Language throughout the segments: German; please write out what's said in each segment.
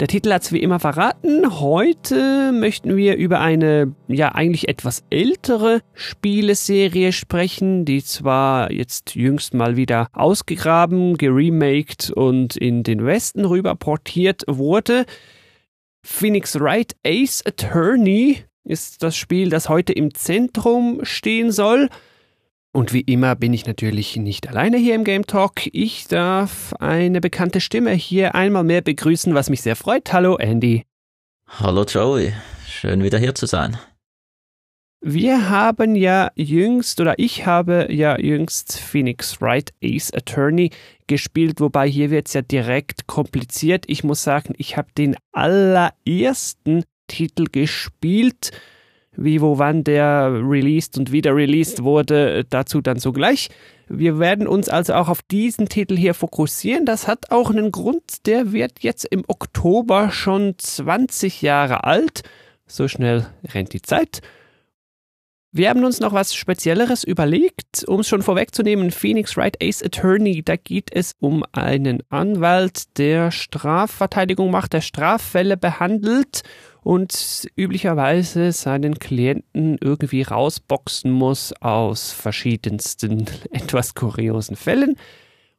Der Titel hat es wie immer verraten. Heute möchten wir über eine ja eigentlich etwas ältere Spieleserie sprechen, die zwar jetzt jüngst mal wieder ausgegraben, geremaked und in den Westen rüber portiert wurde. Phoenix Wright Ace Attorney ist das Spiel, das heute im Zentrum stehen soll. Und wie immer bin ich natürlich nicht alleine hier im Game Talk. Ich darf eine bekannte Stimme hier einmal mehr begrüßen, was mich sehr freut. Hallo Andy. Hallo Joey, schön wieder hier zu sein. Wir haben ja jüngst, oder ich habe ja jüngst Phoenix Wright Ace Attorney gespielt, wobei hier wird es ja direkt kompliziert. Ich muss sagen, ich habe den allerersten Titel gespielt. Wie, wo, wann der released und wieder released wurde, dazu dann sogleich. Wir werden uns also auch auf diesen Titel hier fokussieren. Das hat auch einen Grund, der wird jetzt im Oktober schon 20 Jahre alt. So schnell rennt die Zeit. Wir haben uns noch was Spezielleres überlegt, um es schon vorwegzunehmen. Phoenix Wright Ace Attorney, da geht es um einen Anwalt, der Strafverteidigung macht, der Straffälle behandelt und üblicherweise seinen Klienten irgendwie rausboxen muss aus verschiedensten etwas kuriosen Fällen.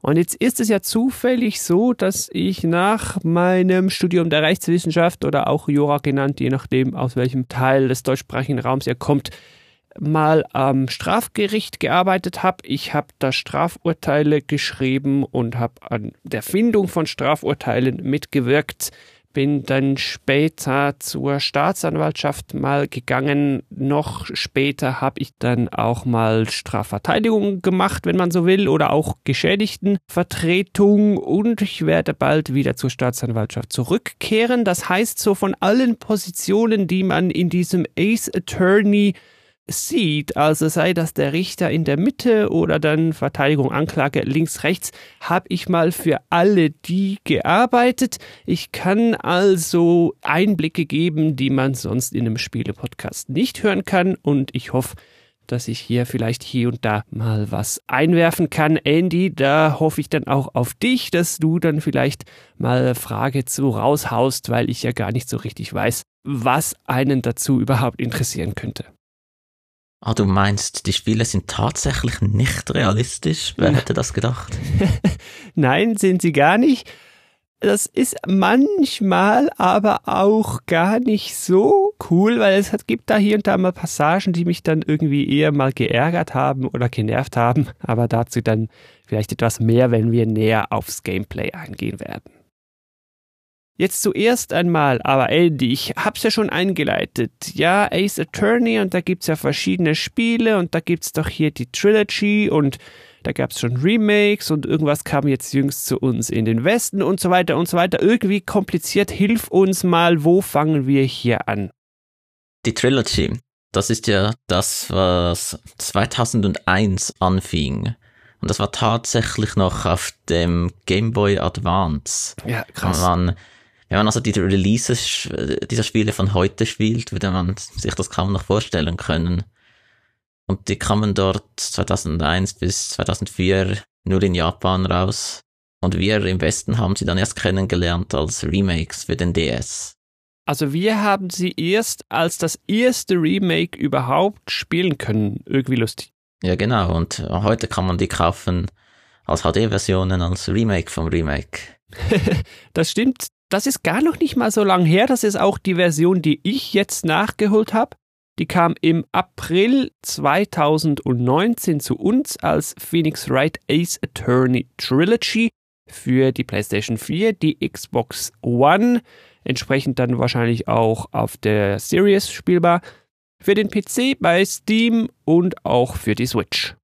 Und jetzt ist es ja zufällig so, dass ich nach meinem Studium der Rechtswissenschaft oder auch Jura genannt, je nachdem aus welchem Teil des deutschsprachigen Raums ihr kommt, mal am Strafgericht gearbeitet habe. Ich habe da Strafurteile geschrieben und habe an der Findung von Strafurteilen mitgewirkt. Bin dann später zur Staatsanwaltschaft mal gegangen. Noch später habe ich dann auch mal Strafverteidigung gemacht, wenn man so will, oder auch Geschädigtenvertretung. Und ich werde bald wieder zur Staatsanwaltschaft zurückkehren. Das heißt, so von allen Positionen, die man in diesem Ace Attorney sieht, also sei das der Richter in der Mitte oder dann Verteidigung, Anklage links, rechts, habe ich mal für alle die gearbeitet. Ich kann also Einblicke geben, die man sonst in einem Spielepodcast nicht hören kann und ich hoffe, dass ich hier vielleicht hier und da mal was einwerfen kann. Andy, da hoffe ich dann auch auf dich, dass du dann vielleicht mal Frage zu raushaust, weil ich ja gar nicht so richtig weiß, was einen dazu überhaupt interessieren könnte. Ah, du meinst, die Spiele sind tatsächlich nicht realistisch? Wer hätte das gedacht? Nein, sind sie gar nicht. Das ist manchmal aber auch gar nicht so cool, weil es gibt da hier und da mal Passagen, die mich dann irgendwie eher mal geärgert haben oder genervt haben. Aber dazu dann vielleicht etwas mehr, wenn wir näher aufs Gameplay eingehen werden. Jetzt zuerst einmal, aber Andy, ich hab's ja schon eingeleitet. Ja, Ace Attorney und da gibt's ja verschiedene Spiele und da gibt's doch hier die Trilogy und da gab's schon Remakes und irgendwas kam jetzt jüngst zu uns in den Westen und so weiter und so weiter. Irgendwie kompliziert. Hilf uns mal, wo fangen wir hier an? Die Trilogy, das ist ja das, was 2001 anfing. Und das war tatsächlich noch auf dem Game Boy Advance. Ja, krass. Man wenn man also die Releases dieser Spiele von heute spielt, würde man sich das kaum noch vorstellen können. Und die kamen dort 2001 bis 2004 nur in Japan raus. Und wir im Westen haben sie dann erst kennengelernt als Remakes für den DS. Also wir haben sie erst als das erste Remake überhaupt spielen können. Irgendwie lustig. Ja, genau. Und heute kann man die kaufen als HD-Versionen, als Remake vom Remake. das stimmt das ist gar noch nicht mal so lang her. Das ist auch die Version, die ich jetzt nachgeholt habe. Die kam im April 2019 zu uns als Phoenix Wright Ace Attorney Trilogy für die PlayStation 4, die Xbox One, entsprechend dann wahrscheinlich auch auf der Series spielbar, für den PC bei Steam und auch für die Switch.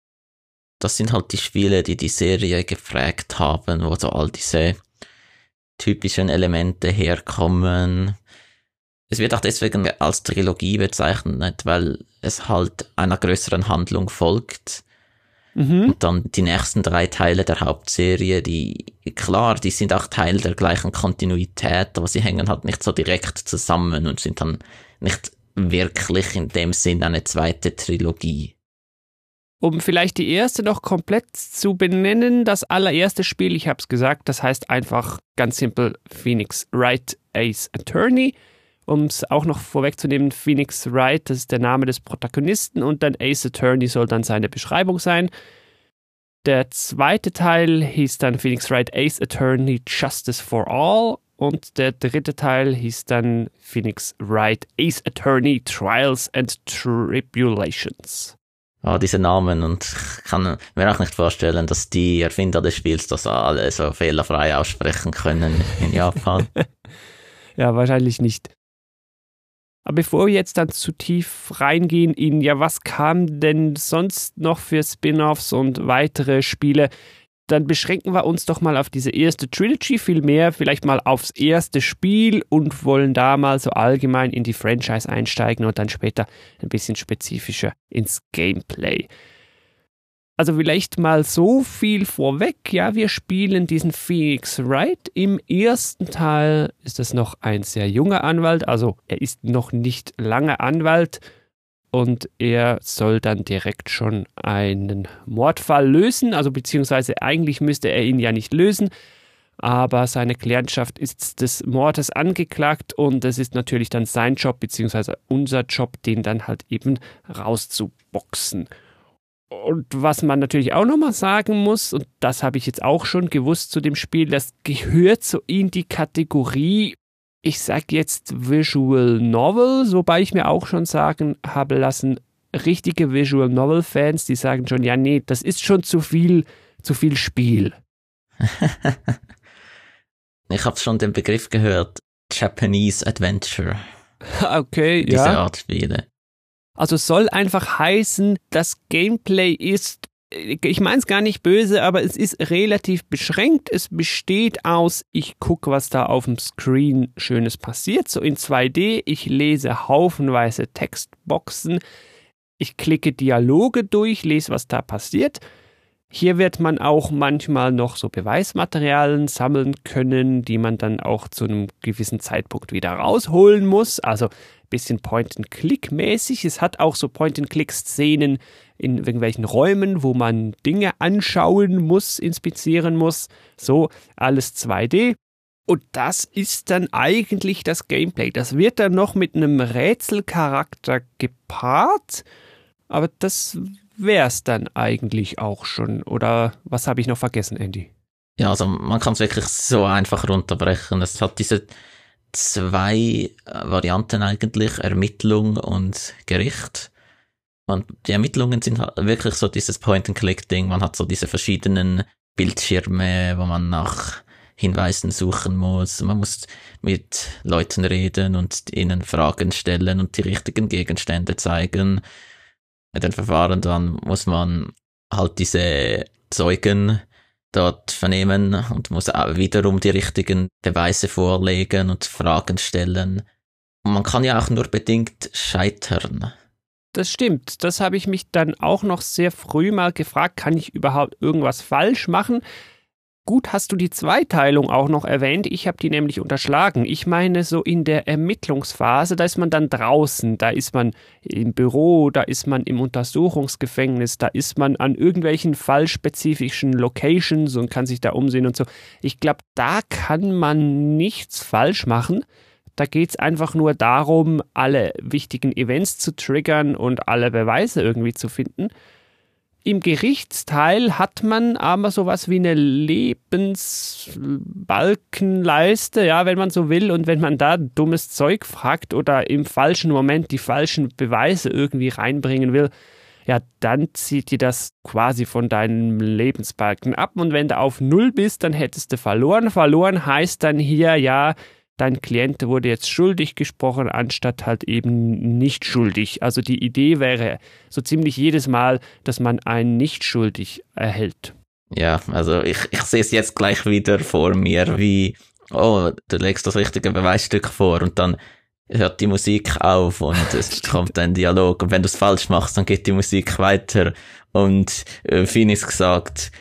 Das sind halt die Spiele, die die Serie geprägt haben, wo so all diese typischen Elemente herkommen. Es wird auch deswegen als Trilogie bezeichnet, weil es halt einer größeren Handlung folgt. Mhm. Und dann die nächsten drei Teile der Hauptserie, die, klar, die sind auch Teil der gleichen Kontinuität, aber sie hängen halt nicht so direkt zusammen und sind dann nicht wirklich in dem Sinn eine zweite Trilogie. Um vielleicht die erste noch komplett zu benennen, das allererste Spiel, ich habe es gesagt, das heißt einfach ganz simpel Phoenix Wright Ace Attorney. Um es auch noch vorwegzunehmen, Phoenix Wright, das ist der Name des Protagonisten und dann Ace Attorney soll dann seine Beschreibung sein. Der zweite Teil hieß dann Phoenix Wright Ace Attorney Justice for All und der dritte Teil hieß dann Phoenix Wright Ace Attorney Trials and Tribulations. Oh, diese Namen und ich kann mir auch nicht vorstellen, dass die Erfinder des Spiels das alle so fehlerfrei aussprechen können in Japan. ja, wahrscheinlich nicht. Aber bevor wir jetzt dann zu tief reingehen in, ja, was kam denn sonst noch für Spin-offs und weitere Spiele, dann beschränken wir uns doch mal auf diese erste Trilogy, vielmehr vielleicht mal aufs erste Spiel und wollen da mal so allgemein in die Franchise einsteigen und dann später ein bisschen spezifischer ins Gameplay. Also vielleicht mal so viel vorweg. Ja, wir spielen diesen Phoenix Wright. Im ersten Teil ist es noch ein sehr junger Anwalt, also er ist noch nicht lange Anwalt und er soll dann direkt schon einen Mordfall lösen, also beziehungsweise eigentlich müsste er ihn ja nicht lösen, aber seine Klientschaft ist des Mordes angeklagt. Und es ist natürlich dann sein Job beziehungsweise unser Job, den dann halt eben rauszuboxen. Und was man natürlich auch nochmal sagen muss, und das habe ich jetzt auch schon gewusst zu dem Spiel, das gehört so in die Kategorie, ich sage jetzt Visual Novel, wobei ich mir auch schon sagen habe lassen, richtige Visual Novel Fans, die sagen schon, ja, nee, das ist schon zu viel, zu viel Spiel. ich habe schon den Begriff gehört, Japanese Adventure. Okay, Diese ja. Art Spiele. Also soll einfach heißen, das Gameplay ist, ich meine es gar nicht böse, aber es ist relativ beschränkt. Es besteht aus, ich gucke, was da auf dem Screen Schönes passiert, so in 2D. Ich lese haufenweise Textboxen. Ich klicke Dialoge durch, lese, was da passiert. Hier wird man auch manchmal noch so Beweismaterialien sammeln können, die man dann auch zu einem gewissen Zeitpunkt wieder rausholen muss. Also bisschen Point-and-Click-mäßig. Es hat auch so Point-and-Click-Szenen in irgendwelchen Räumen, wo man Dinge anschauen muss, inspizieren muss. So, alles 2D. Und das ist dann eigentlich das Gameplay. Das wird dann noch mit einem Rätselcharakter gepaart. Aber das wäre es dann eigentlich auch schon. Oder was habe ich noch vergessen, Andy? Ja, also man kann es wirklich so einfach runterbrechen. Es hat diese zwei äh, Varianten eigentlich, Ermittlung und Gericht. Und die Ermittlungen sind halt wirklich so dieses Point-and-Click-Ding. Man hat so diese verschiedenen Bildschirme, wo man nach Hinweisen suchen muss. Man muss mit Leuten reden und ihnen Fragen stellen und die richtigen Gegenstände zeigen. Mit den Verfahren dann muss man halt diese Zeugen dort vernehmen und muss auch wiederum die richtigen Beweise vorlegen und Fragen stellen. Und man kann ja auch nur bedingt scheitern. Das stimmt. Das habe ich mich dann auch noch sehr früh mal gefragt, kann ich überhaupt irgendwas falsch machen? Gut hast du die Zweiteilung auch noch erwähnt. Ich habe die nämlich unterschlagen. Ich meine, so in der Ermittlungsphase, da ist man dann draußen, da ist man im Büro, da ist man im Untersuchungsgefängnis, da ist man an irgendwelchen fallspezifischen Locations und kann sich da umsehen und so. Ich glaube, da kann man nichts falsch machen. Da geht es einfach nur darum, alle wichtigen Events zu triggern und alle Beweise irgendwie zu finden. Im Gerichtsteil hat man aber sowas wie eine Lebensbalkenleiste, ja, wenn man so will. Und wenn man da dummes Zeug fragt oder im falschen Moment die falschen Beweise irgendwie reinbringen will, ja, dann zieht dir das quasi von deinem Lebensbalken ab. Und wenn du auf Null bist, dann hättest du verloren. Verloren heißt dann hier, ja, dein Klient wurde jetzt schuldig gesprochen, anstatt halt eben nicht schuldig. Also die Idee wäre so ziemlich jedes Mal, dass man einen nicht schuldig erhält. Ja, also ich, ich sehe es jetzt gleich wieder vor mir, wie, oh, du legst das richtige Beweisstück vor und dann hört die Musik auf und es kommt ein Dialog und wenn du es falsch machst, dann geht die Musik weiter und äh, Phoenix gesagt,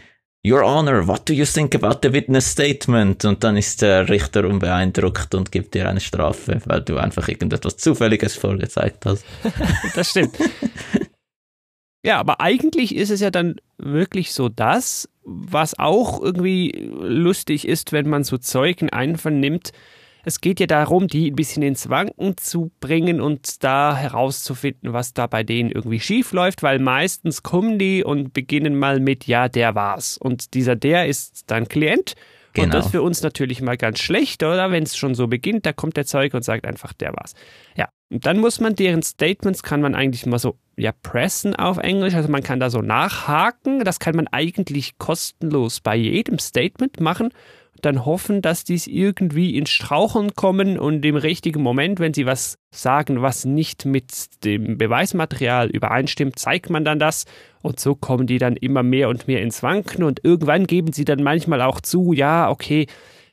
Your Honor, what do you think about the witness statement? Und dann ist der Richter unbeeindruckt und gibt dir eine Strafe, weil du einfach irgendetwas Zufälliges vorgezeigt hast. das stimmt. Ja, aber eigentlich ist es ja dann wirklich so das, was auch irgendwie lustig ist, wenn man so Zeugen einvernimmt, es geht ja darum, die ein bisschen ins Wanken zu bringen und da herauszufinden, was da bei denen irgendwie schief läuft, weil meistens kommen die und beginnen mal mit, ja, der war's. Und dieser der ist dann Klient. Genau. Und das ist für uns natürlich mal ganz schlecht, oder? Wenn es schon so beginnt, da kommt der Zeug und sagt einfach, der war's. Ja, und dann muss man deren Statements, kann man eigentlich mal so, ja, pressen auf Englisch. Also man kann da so nachhaken. Das kann man eigentlich kostenlos bei jedem Statement machen dann hoffen, dass dies irgendwie ins Straucheln kommen und im richtigen Moment, wenn sie was sagen, was nicht mit dem Beweismaterial übereinstimmt, zeigt man dann das. Und so kommen die dann immer mehr und mehr ins Wanken. Und irgendwann geben sie dann manchmal auch zu, ja, okay,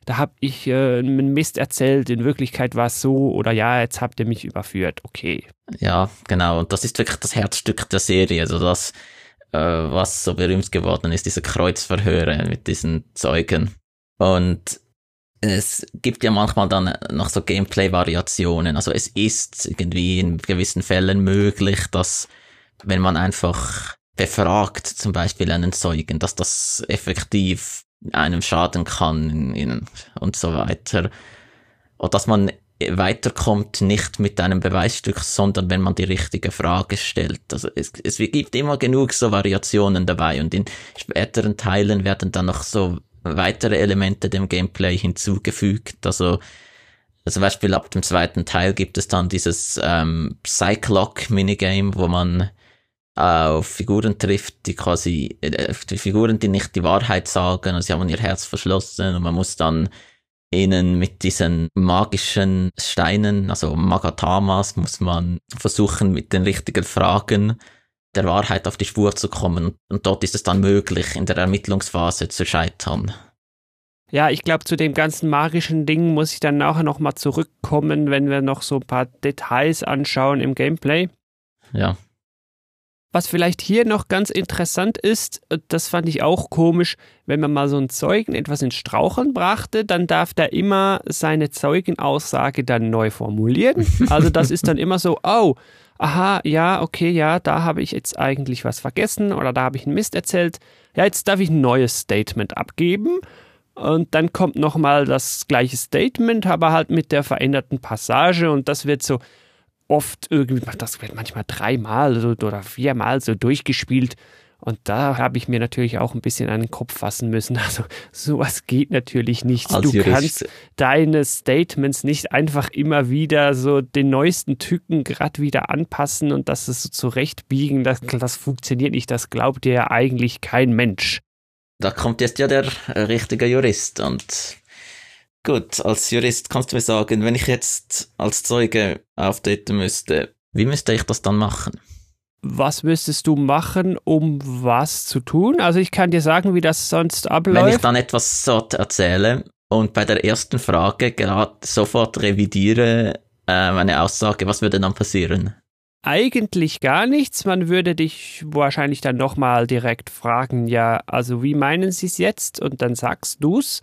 da habe ich äh, einen Mist erzählt, in Wirklichkeit war es so oder ja, jetzt habt ihr mich überführt, okay. Ja, genau, und das ist wirklich das Herzstück der Serie, also das, äh, was so berühmt geworden ist, diese Kreuzverhöre mit diesen Zeugen. Und es gibt ja manchmal dann noch so Gameplay-Variationen. Also es ist irgendwie in gewissen Fällen möglich, dass wenn man einfach befragt, zum Beispiel einen Zeugen, dass das effektiv einem schaden kann und so weiter. Oder dass man weiterkommt nicht mit einem Beweisstück, sondern wenn man die richtige Frage stellt. Also es, es gibt immer genug so Variationen dabei und in späteren Teilen werden dann noch so weitere Elemente dem Gameplay hinzugefügt. Also zum Beispiel ab dem zweiten Teil gibt es dann dieses ähm, Cyclock-Minigame, wo man auf Figuren trifft, die quasi, äh, die Figuren, die nicht die Wahrheit sagen, also sie haben ihr Herz verschlossen und man muss dann ihnen mit diesen magischen Steinen, also Magatamas, muss man versuchen, mit den richtigen Fragen der Wahrheit auf die Spur zu kommen. Und dort ist es dann möglich, in der Ermittlungsphase zu scheitern. Ja, ich glaube, zu dem ganzen magischen Ding muss ich dann nachher nochmal zurückkommen, wenn wir noch so ein paar Details anschauen im Gameplay. Ja. Was vielleicht hier noch ganz interessant ist, das fand ich auch komisch, wenn man mal so einen Zeugen etwas ins Straucheln brachte, dann darf der immer seine Zeugenaussage dann neu formulieren. Also das ist dann immer so, oh, aha, ja, okay, ja, da habe ich jetzt eigentlich was vergessen oder da habe ich einen Mist erzählt. Ja, jetzt darf ich ein neues Statement abgeben. Und dann kommt nochmal das gleiche Statement, aber halt mit der veränderten Passage und das wird so oft irgendwie, das wird manchmal dreimal oder viermal so durchgespielt und da habe ich mir natürlich auch ein bisschen an den Kopf fassen müssen. Also sowas geht natürlich nicht. Als du Jurist. kannst deine Statements nicht einfach immer wieder so den neuesten Tücken gerade wieder anpassen und das so zurechtbiegen. Das, das funktioniert nicht. Das glaubt dir ja eigentlich kein Mensch. Da kommt jetzt ja der äh, richtige Jurist und gut, als Jurist kannst du mir sagen, wenn ich jetzt als Zeuge auftreten müsste, wie müsste ich das dann machen? Was müsstest du machen, um was zu tun? Also ich kann dir sagen, wie das sonst abläuft. Wenn ich dann etwas so erzähle und bei der ersten Frage gerade sofort revidiere äh, meine Aussage, was würde dann passieren? Eigentlich gar nichts. Man würde dich wahrscheinlich dann nochmal direkt fragen, ja, also wie meinen Sie es jetzt? Und dann sagst du's.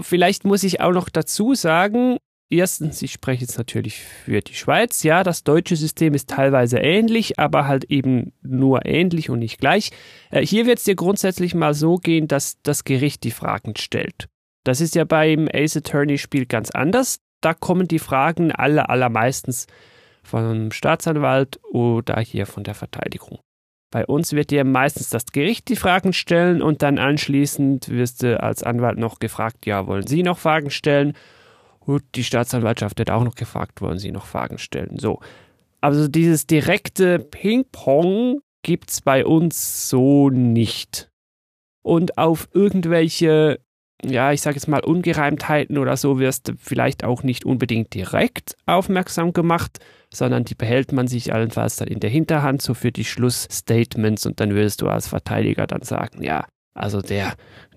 Vielleicht muss ich auch noch dazu sagen, Erstens, ich spreche jetzt natürlich für die Schweiz. Ja, das deutsche System ist teilweise ähnlich, aber halt eben nur ähnlich und nicht gleich. Äh, hier wird es dir grundsätzlich mal so gehen, dass das Gericht die Fragen stellt. Das ist ja beim Ace Attorney Spiel ganz anders. Da kommen die Fragen alle allermeistens vom Staatsanwalt oder hier von der Verteidigung. Bei uns wird dir meistens das Gericht die Fragen stellen und dann anschließend wirst du als Anwalt noch gefragt, ja, wollen Sie noch Fragen stellen? Gut, die Staatsanwaltschaft hat auch noch gefragt, wollen Sie noch Fragen stellen? So. Also dieses direkte Ping-Pong gibt es bei uns so nicht. Und auf irgendwelche, ja, ich sage jetzt mal Ungereimtheiten oder so wirst du vielleicht auch nicht unbedingt direkt aufmerksam gemacht, sondern die behält man sich allenfalls dann in der Hinterhand so für die Schlussstatements und dann würdest du als Verteidiger dann sagen, ja, Also der,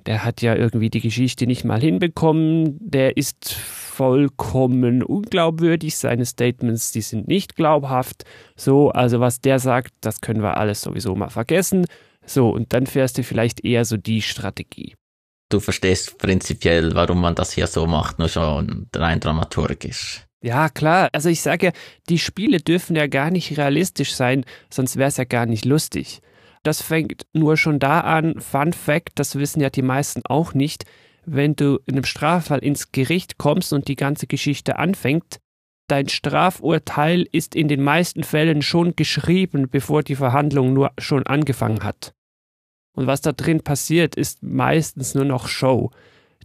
der hat ja irgendwie die Geschichte nicht mal hinbekommen, der ist vollkommen unglaubwürdig, seine Statements, die sind nicht glaubhaft. So, also was der sagt, das können wir alles sowieso mal vergessen. So, und dann fährst du vielleicht eher so die Strategie. Du verstehst prinzipiell, warum man das hier so macht, nur schon rein dramaturgisch. Ja, klar. Also ich sage ja, die Spiele dürfen ja gar nicht realistisch sein, sonst wäre es ja gar nicht lustig. Das fängt nur schon da an. Fun Fact, das wissen ja die meisten auch nicht. Wenn du in einem Straffall ins Gericht kommst und die ganze Geschichte anfängt, dein Strafurteil ist in den meisten Fällen schon geschrieben, bevor die Verhandlung nur schon angefangen hat. Und was da drin passiert, ist meistens nur noch Show.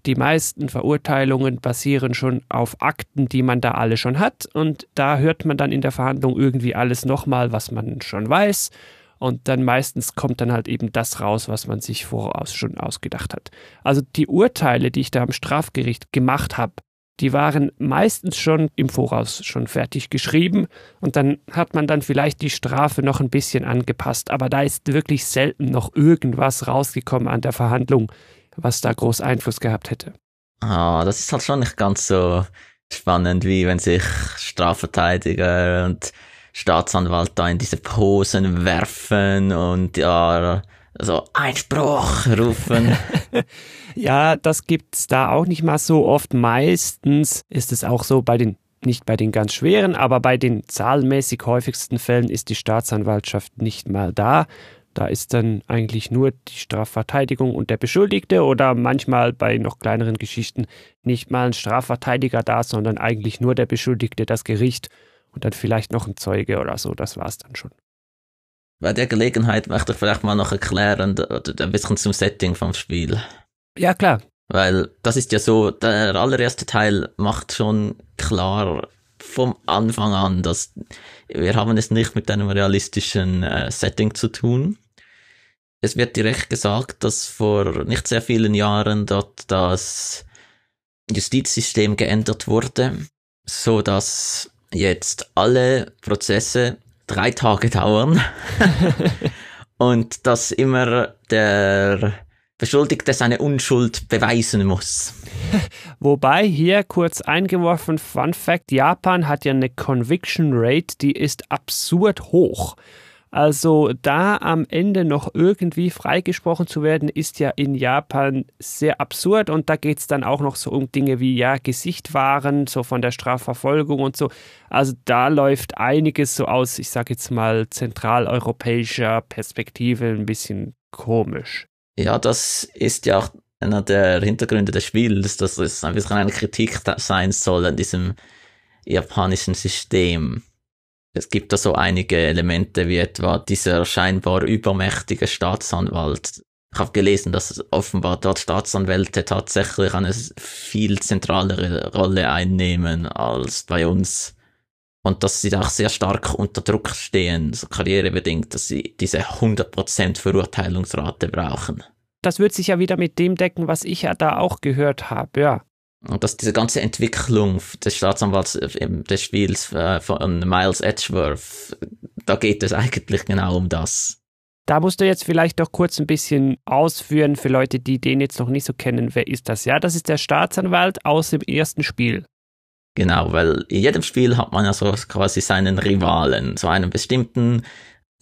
Die meisten Verurteilungen basieren schon auf Akten, die man da alle schon hat, und da hört man dann in der Verhandlung irgendwie alles nochmal, was man schon weiß, und dann meistens kommt dann halt eben das raus, was man sich voraus schon ausgedacht hat. Also die Urteile, die ich da am Strafgericht gemacht habe, die waren meistens schon im Voraus schon fertig geschrieben und dann hat man dann vielleicht die Strafe noch ein bisschen angepasst, aber da ist wirklich selten noch irgendwas rausgekommen an der Verhandlung, was da groß Einfluss gehabt hätte. Ah, das ist halt schon nicht ganz so spannend, wie wenn sich Strafverteidiger und Staatsanwalt da in diese Posen werfen und ja, so Einspruch rufen. ja, das gibt's da auch nicht mal so oft. Meistens ist es auch so bei den nicht bei den ganz schweren, aber bei den zahlenmäßig häufigsten Fällen ist die Staatsanwaltschaft nicht mal da. Da ist dann eigentlich nur die Strafverteidigung und der Beschuldigte oder manchmal bei noch kleineren Geschichten nicht mal ein Strafverteidiger da, sondern eigentlich nur der Beschuldigte, das Gericht und dann vielleicht noch ein Zeuge oder so. Das war's dann schon. Bei der Gelegenheit möchte ich vielleicht mal noch erklären, ein bisschen zum Setting vom Spiel. Ja, klar. Weil das ist ja so, der allererste Teil macht schon klar vom Anfang an, dass wir haben es nicht mit einem realistischen äh, Setting zu tun. Es wird direkt gesagt, dass vor nicht sehr vielen Jahren dort das Justizsystem geändert wurde, so dass jetzt alle Prozesse drei Tage dauern und dass immer der Beschuldigte seine Unschuld beweisen muss. Wobei hier kurz eingeworfen, Fun Fact, Japan hat ja eine Conviction Rate, die ist absurd hoch. Also da am Ende noch irgendwie freigesprochen zu werden, ist ja in Japan sehr absurd und da geht es dann auch noch so um Dinge wie ja Gesicht wahren, so von der Strafverfolgung und so. Also da läuft einiges so aus, ich sage jetzt mal zentraleuropäischer Perspektive ein bisschen komisch. Ja, das ist ja auch einer der Hintergründe des Spiels, dass es ein bisschen eine Kritik sein soll an diesem japanischen System es gibt da so einige Elemente, wie etwa dieser scheinbar übermächtige Staatsanwalt. Ich habe gelesen, dass offenbar dort Staatsanwälte tatsächlich eine viel zentralere Rolle einnehmen als bei uns. Und dass sie auch sehr stark unter Druck stehen, so karrierebedingt, dass sie diese 100% Verurteilungsrate brauchen. Das wird sich ja wieder mit dem decken, was ich ja da auch gehört habe, ja. Und dass diese ganze Entwicklung des Staatsanwalts äh, des Spiels äh, von Miles Edgeworth, da geht es eigentlich genau um das. Da musst du jetzt vielleicht doch kurz ein bisschen ausführen für Leute, die den jetzt noch nicht so kennen. Wer ist das? Ja, das ist der Staatsanwalt aus dem ersten Spiel. Genau, weil in jedem Spiel hat man ja so quasi seinen Rivalen, so einen bestimmten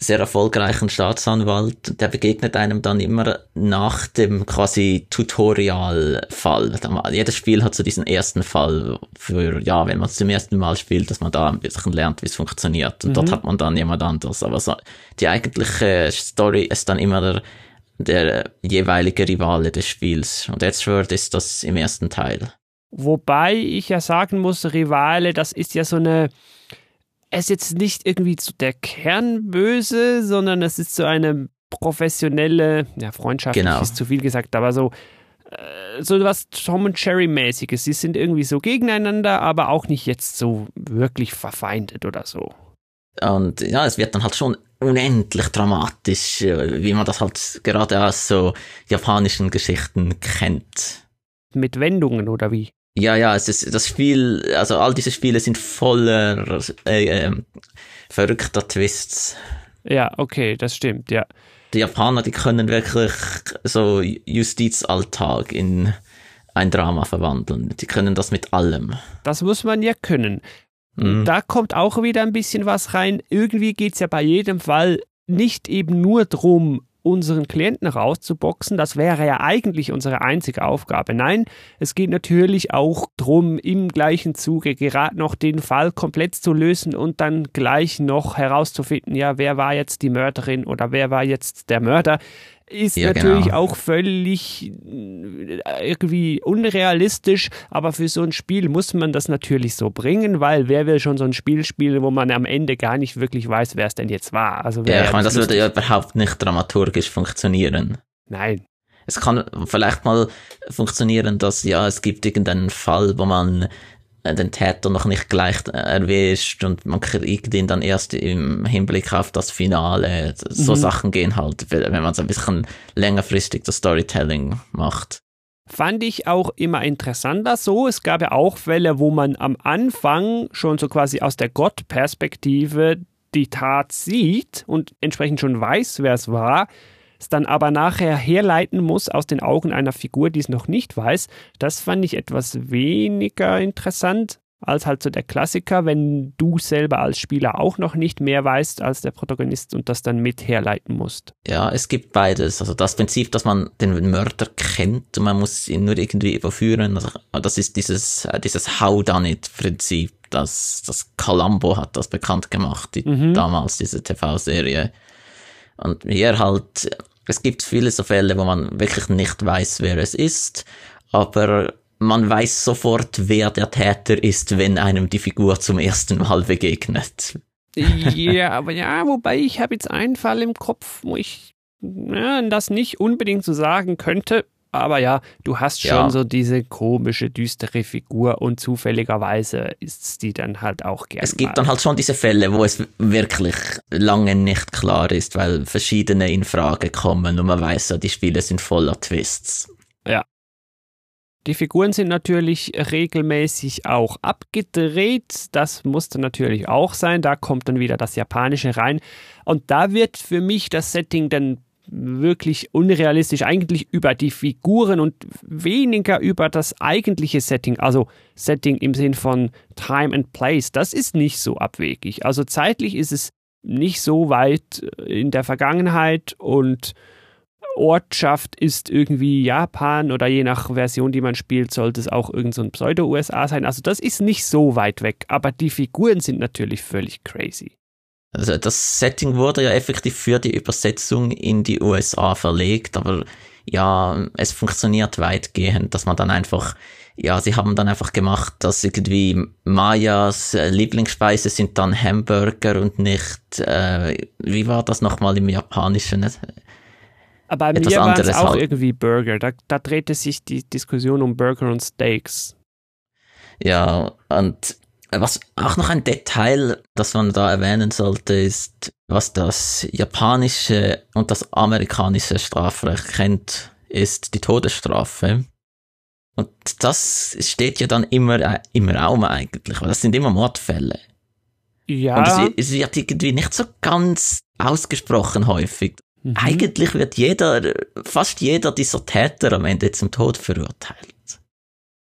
sehr erfolgreichen Staatsanwalt, der begegnet einem dann immer nach dem quasi Tutorial-Fall. Jedes Spiel hat so diesen ersten Fall für, ja, wenn man es zum ersten Mal spielt, dass man da ein bisschen lernt, wie es funktioniert. Und mhm. dort hat man dann jemand anderes. Aber so, die eigentliche Story ist dann immer der, der jeweilige Rivale des Spiels. Und Edgeword ist das im ersten Teil. Wobei ich ja sagen muss, Rivale, das ist ja so eine, er ist jetzt nicht irgendwie so der Kernböse, sondern es ist so eine professionelle, ja, Freundschaft genau. ist zu viel gesagt, aber so, äh, so was Tom und Jerry mäßiges. Sie sind irgendwie so gegeneinander, aber auch nicht jetzt so wirklich verfeindet oder so. Und ja, es wird dann halt schon unendlich dramatisch, äh, wie man das halt gerade aus so japanischen Geschichten kennt. Mit Wendungen oder wie? Ja, ja, es ist das Spiel, also all diese Spiele sind voller äh, äh, verrückter Twists. Ja, okay, das stimmt, ja. die Japaner, die können wirklich so Justizalltag in ein Drama verwandeln. Die können das mit allem. Das muss man ja können. Mhm. Da kommt auch wieder ein bisschen was rein. Irgendwie geht es ja bei jedem Fall nicht eben nur darum, unseren Klienten rauszuboxen. Das wäre ja eigentlich unsere einzige Aufgabe. Nein, es geht natürlich auch darum, im gleichen Zuge gerade noch den Fall komplett zu lösen und dann gleich noch herauszufinden, ja, wer war jetzt die Mörderin oder wer war jetzt der Mörder ist ja, natürlich genau. auch völlig äh, irgendwie unrealistisch, aber für so ein Spiel muss man das natürlich so bringen, weil wer will schon so ein Spiel spielen, wo man am Ende gar nicht wirklich weiß, wer es denn jetzt war. Also ja, ich meine, das würde ja überhaupt nicht dramaturgisch funktionieren. Nein. Es kann vielleicht mal funktionieren, dass ja, es gibt irgendeinen Fall, wo man den Täter noch nicht gleich äh, erwischt und man kriegt ihn dann erst im Hinblick auf das Finale. So mhm. Sachen gehen halt, wenn man so ein bisschen längerfristig das Storytelling macht. Fand ich auch immer interessanter so. Es gab ja auch Fälle, wo man am Anfang schon so quasi aus der Gottperspektive die Tat sieht und entsprechend schon weiß, wer es war es dann aber nachher herleiten muss aus den Augen einer Figur, die es noch nicht weiß, das fand ich etwas weniger interessant als halt so der Klassiker, wenn du selber als Spieler auch noch nicht mehr weißt als der Protagonist und das dann mit herleiten musst. Ja, es gibt beides. Also das Prinzip, dass man den Mörder kennt und man muss ihn nur irgendwie überführen, das ist dieses, äh, dieses How Done It Prinzip, das, das Columbo hat das bekannt gemacht, die, mhm. damals diese TV-Serie. Und hier halt es gibt viele so Fälle, wo man wirklich nicht weiß, wer es ist, aber man weiß sofort, wer der Täter ist, wenn einem die Figur zum ersten Mal begegnet. Ja, aber ja, wobei ich habe jetzt einen Fall im Kopf, wo ich ja, das nicht unbedingt so sagen könnte. Aber ja, du hast schon ja. so diese komische, düstere Figur und zufälligerweise ist die dann halt auch gerne. Es gibt mal. dann halt schon diese Fälle, wo es wirklich lange nicht klar ist, weil verschiedene in Frage kommen und man weiß ja, die Spiele sind voller Twists. Ja. Die Figuren sind natürlich regelmäßig auch abgedreht. Das musste natürlich auch sein. Da kommt dann wieder das Japanische rein. Und da wird für mich das Setting dann wirklich unrealistisch, eigentlich über die Figuren und weniger über das eigentliche Setting, also Setting im Sinn von Time and Place. Das ist nicht so abwegig. Also zeitlich ist es nicht so weit in der Vergangenheit und Ortschaft ist irgendwie Japan oder je nach Version, die man spielt, sollte es auch irgendein so Pseudo-USA sein. Also das ist nicht so weit weg, aber die Figuren sind natürlich völlig crazy. Also das Setting wurde ja effektiv für die Übersetzung in die USA verlegt, aber ja, es funktioniert weitgehend, dass man dann einfach, ja, sie haben dann einfach gemacht, dass irgendwie Mayas Lieblingsspeise sind dann Hamburger und nicht, äh, wie war das nochmal im Japanischen? Aber bei Etwas mir war es auch halt. irgendwie Burger. Da, da drehte sich die Diskussion um Burger und Steaks. Ja, und was auch noch ein Detail, das man da erwähnen sollte, ist, was das japanische und das amerikanische Strafrecht kennt, ist die Todesstrafe. Und das steht ja dann immer im Raum eigentlich, weil das sind immer Mordfälle. Ja. Und es, es wird irgendwie nicht so ganz ausgesprochen häufig. Mhm. Eigentlich wird jeder, fast jeder dieser Täter am Ende zum Tod verurteilt.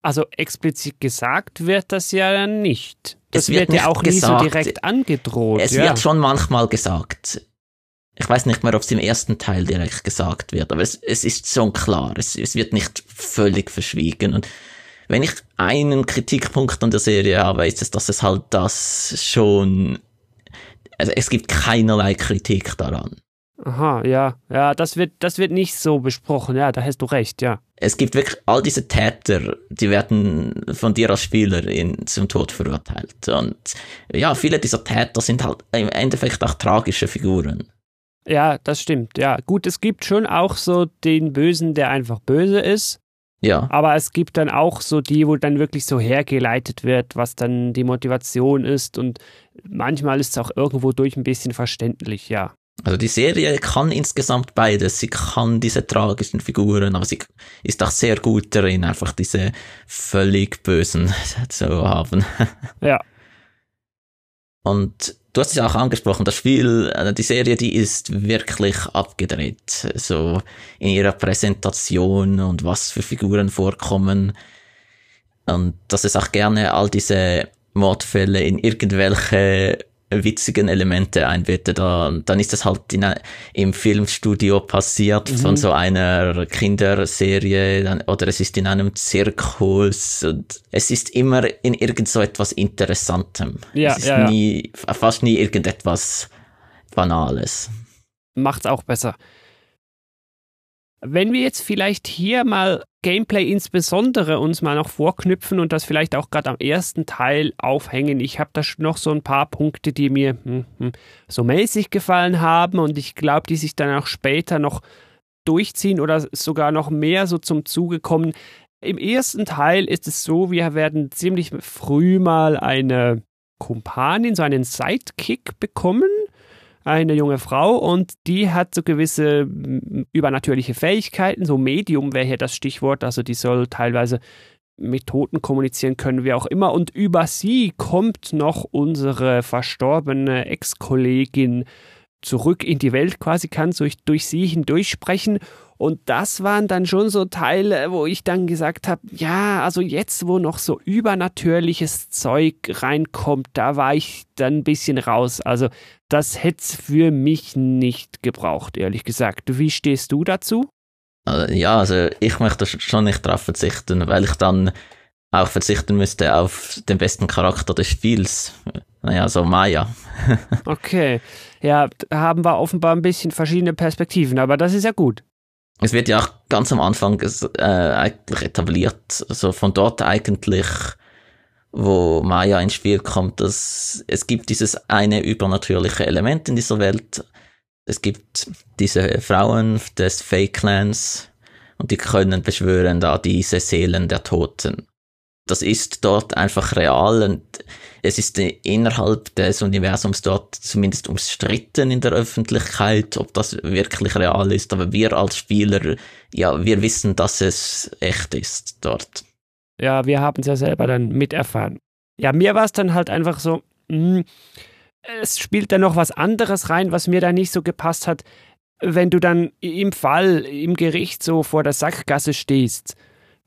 Also explizit gesagt wird das ja nicht. Das wird, wird ja auch gesagt. nie so direkt angedroht. Es ja. wird schon manchmal gesagt. Ich weiß nicht mehr, ob es im ersten Teil direkt gesagt wird, aber es, es ist schon klar. Es, es wird nicht völlig verschwiegen. Und wenn ich einen Kritikpunkt an der Serie habe, ist es, dass es halt das schon, also es gibt keinerlei Kritik daran. Aha, ja, ja, das wird, das wird nicht so besprochen, ja, da hast du recht, ja. Es gibt wirklich all diese Täter, die werden von dir als Spieler in, zum Tod verurteilt. Und ja, viele dieser Täter sind halt im Endeffekt auch tragische Figuren. Ja, das stimmt, ja. Gut, es gibt schon auch so den Bösen, der einfach böse ist. Ja. Aber es gibt dann auch so die, wo dann wirklich so hergeleitet wird, was dann die Motivation ist. Und manchmal ist es auch irgendwo durch ein bisschen verständlich, ja. Also die Serie kann insgesamt beides. Sie kann diese tragischen Figuren, aber sie ist auch sehr gut darin, einfach diese völlig bösen zu haben. Ja. Und du hast es auch angesprochen, das Spiel, äh, die Serie, die ist wirklich abgedreht. So in ihrer Präsentation und was für Figuren vorkommen. Und dass es auch gerne all diese Mordfälle in irgendwelche witzigen Elemente einbettet. Da, dann ist das halt in, im Filmstudio passiert mhm. von so einer Kinderserie oder es ist in einem Zirkus und es ist immer in irgend so etwas Interessantem. Ja, es ist ja, nie, fast nie irgendetwas Banales. Macht's auch besser. Wenn wir jetzt vielleicht hier mal Gameplay insbesondere uns mal noch vorknüpfen und das vielleicht auch gerade am ersten Teil aufhängen. Ich habe da noch so ein paar Punkte, die mir hm, hm, so mäßig gefallen haben und ich glaube, die sich dann auch später noch durchziehen oder sogar noch mehr so zum Zuge kommen. Im ersten Teil ist es so, wir werden ziemlich früh mal eine Kumpanin, so einen Sidekick bekommen eine junge Frau und die hat so gewisse übernatürliche Fähigkeiten, so Medium wäre hier das Stichwort, also die soll teilweise mit Toten kommunizieren können, wie auch immer. Und über sie kommt noch unsere verstorbene Ex-Kollegin zurück in die Welt quasi, kann durch, durch sie hindurch sprechen und das waren dann schon so Teile, wo ich dann gesagt habe, ja, also jetzt, wo noch so übernatürliches Zeug reinkommt, da war ich dann ein bisschen raus. Also das hätte es für mich nicht gebraucht, ehrlich gesagt. Wie stehst du dazu? Äh, ja, also ich möchte schon nicht darauf verzichten, weil ich dann auch verzichten müsste auf den besten Charakter des Spiels. Naja, so Maya. okay. Ja, da haben wir offenbar ein bisschen verschiedene Perspektiven, aber das ist ja gut es wird ja auch ganz am Anfang äh, eigentlich etabliert, also von dort eigentlich, wo Maya ins Spiel kommt, dass es gibt dieses eine übernatürliche Element in dieser Welt. Es gibt diese Frauen des Fake Clans und die können beschwören da diese Seelen der Toten. Das ist dort einfach real und es ist innerhalb des Universums dort zumindest umstritten in der Öffentlichkeit, ob das wirklich real ist. Aber wir als Spieler, ja, wir wissen, dass es echt ist dort. Ja, wir haben es ja selber dann miterfahren. Ja, mir war es dann halt einfach so, mh, hm, es spielt dann noch was anderes rein, was mir da nicht so gepasst hat, wenn du dann im Fall, im Gericht so vor der Sackgasse stehst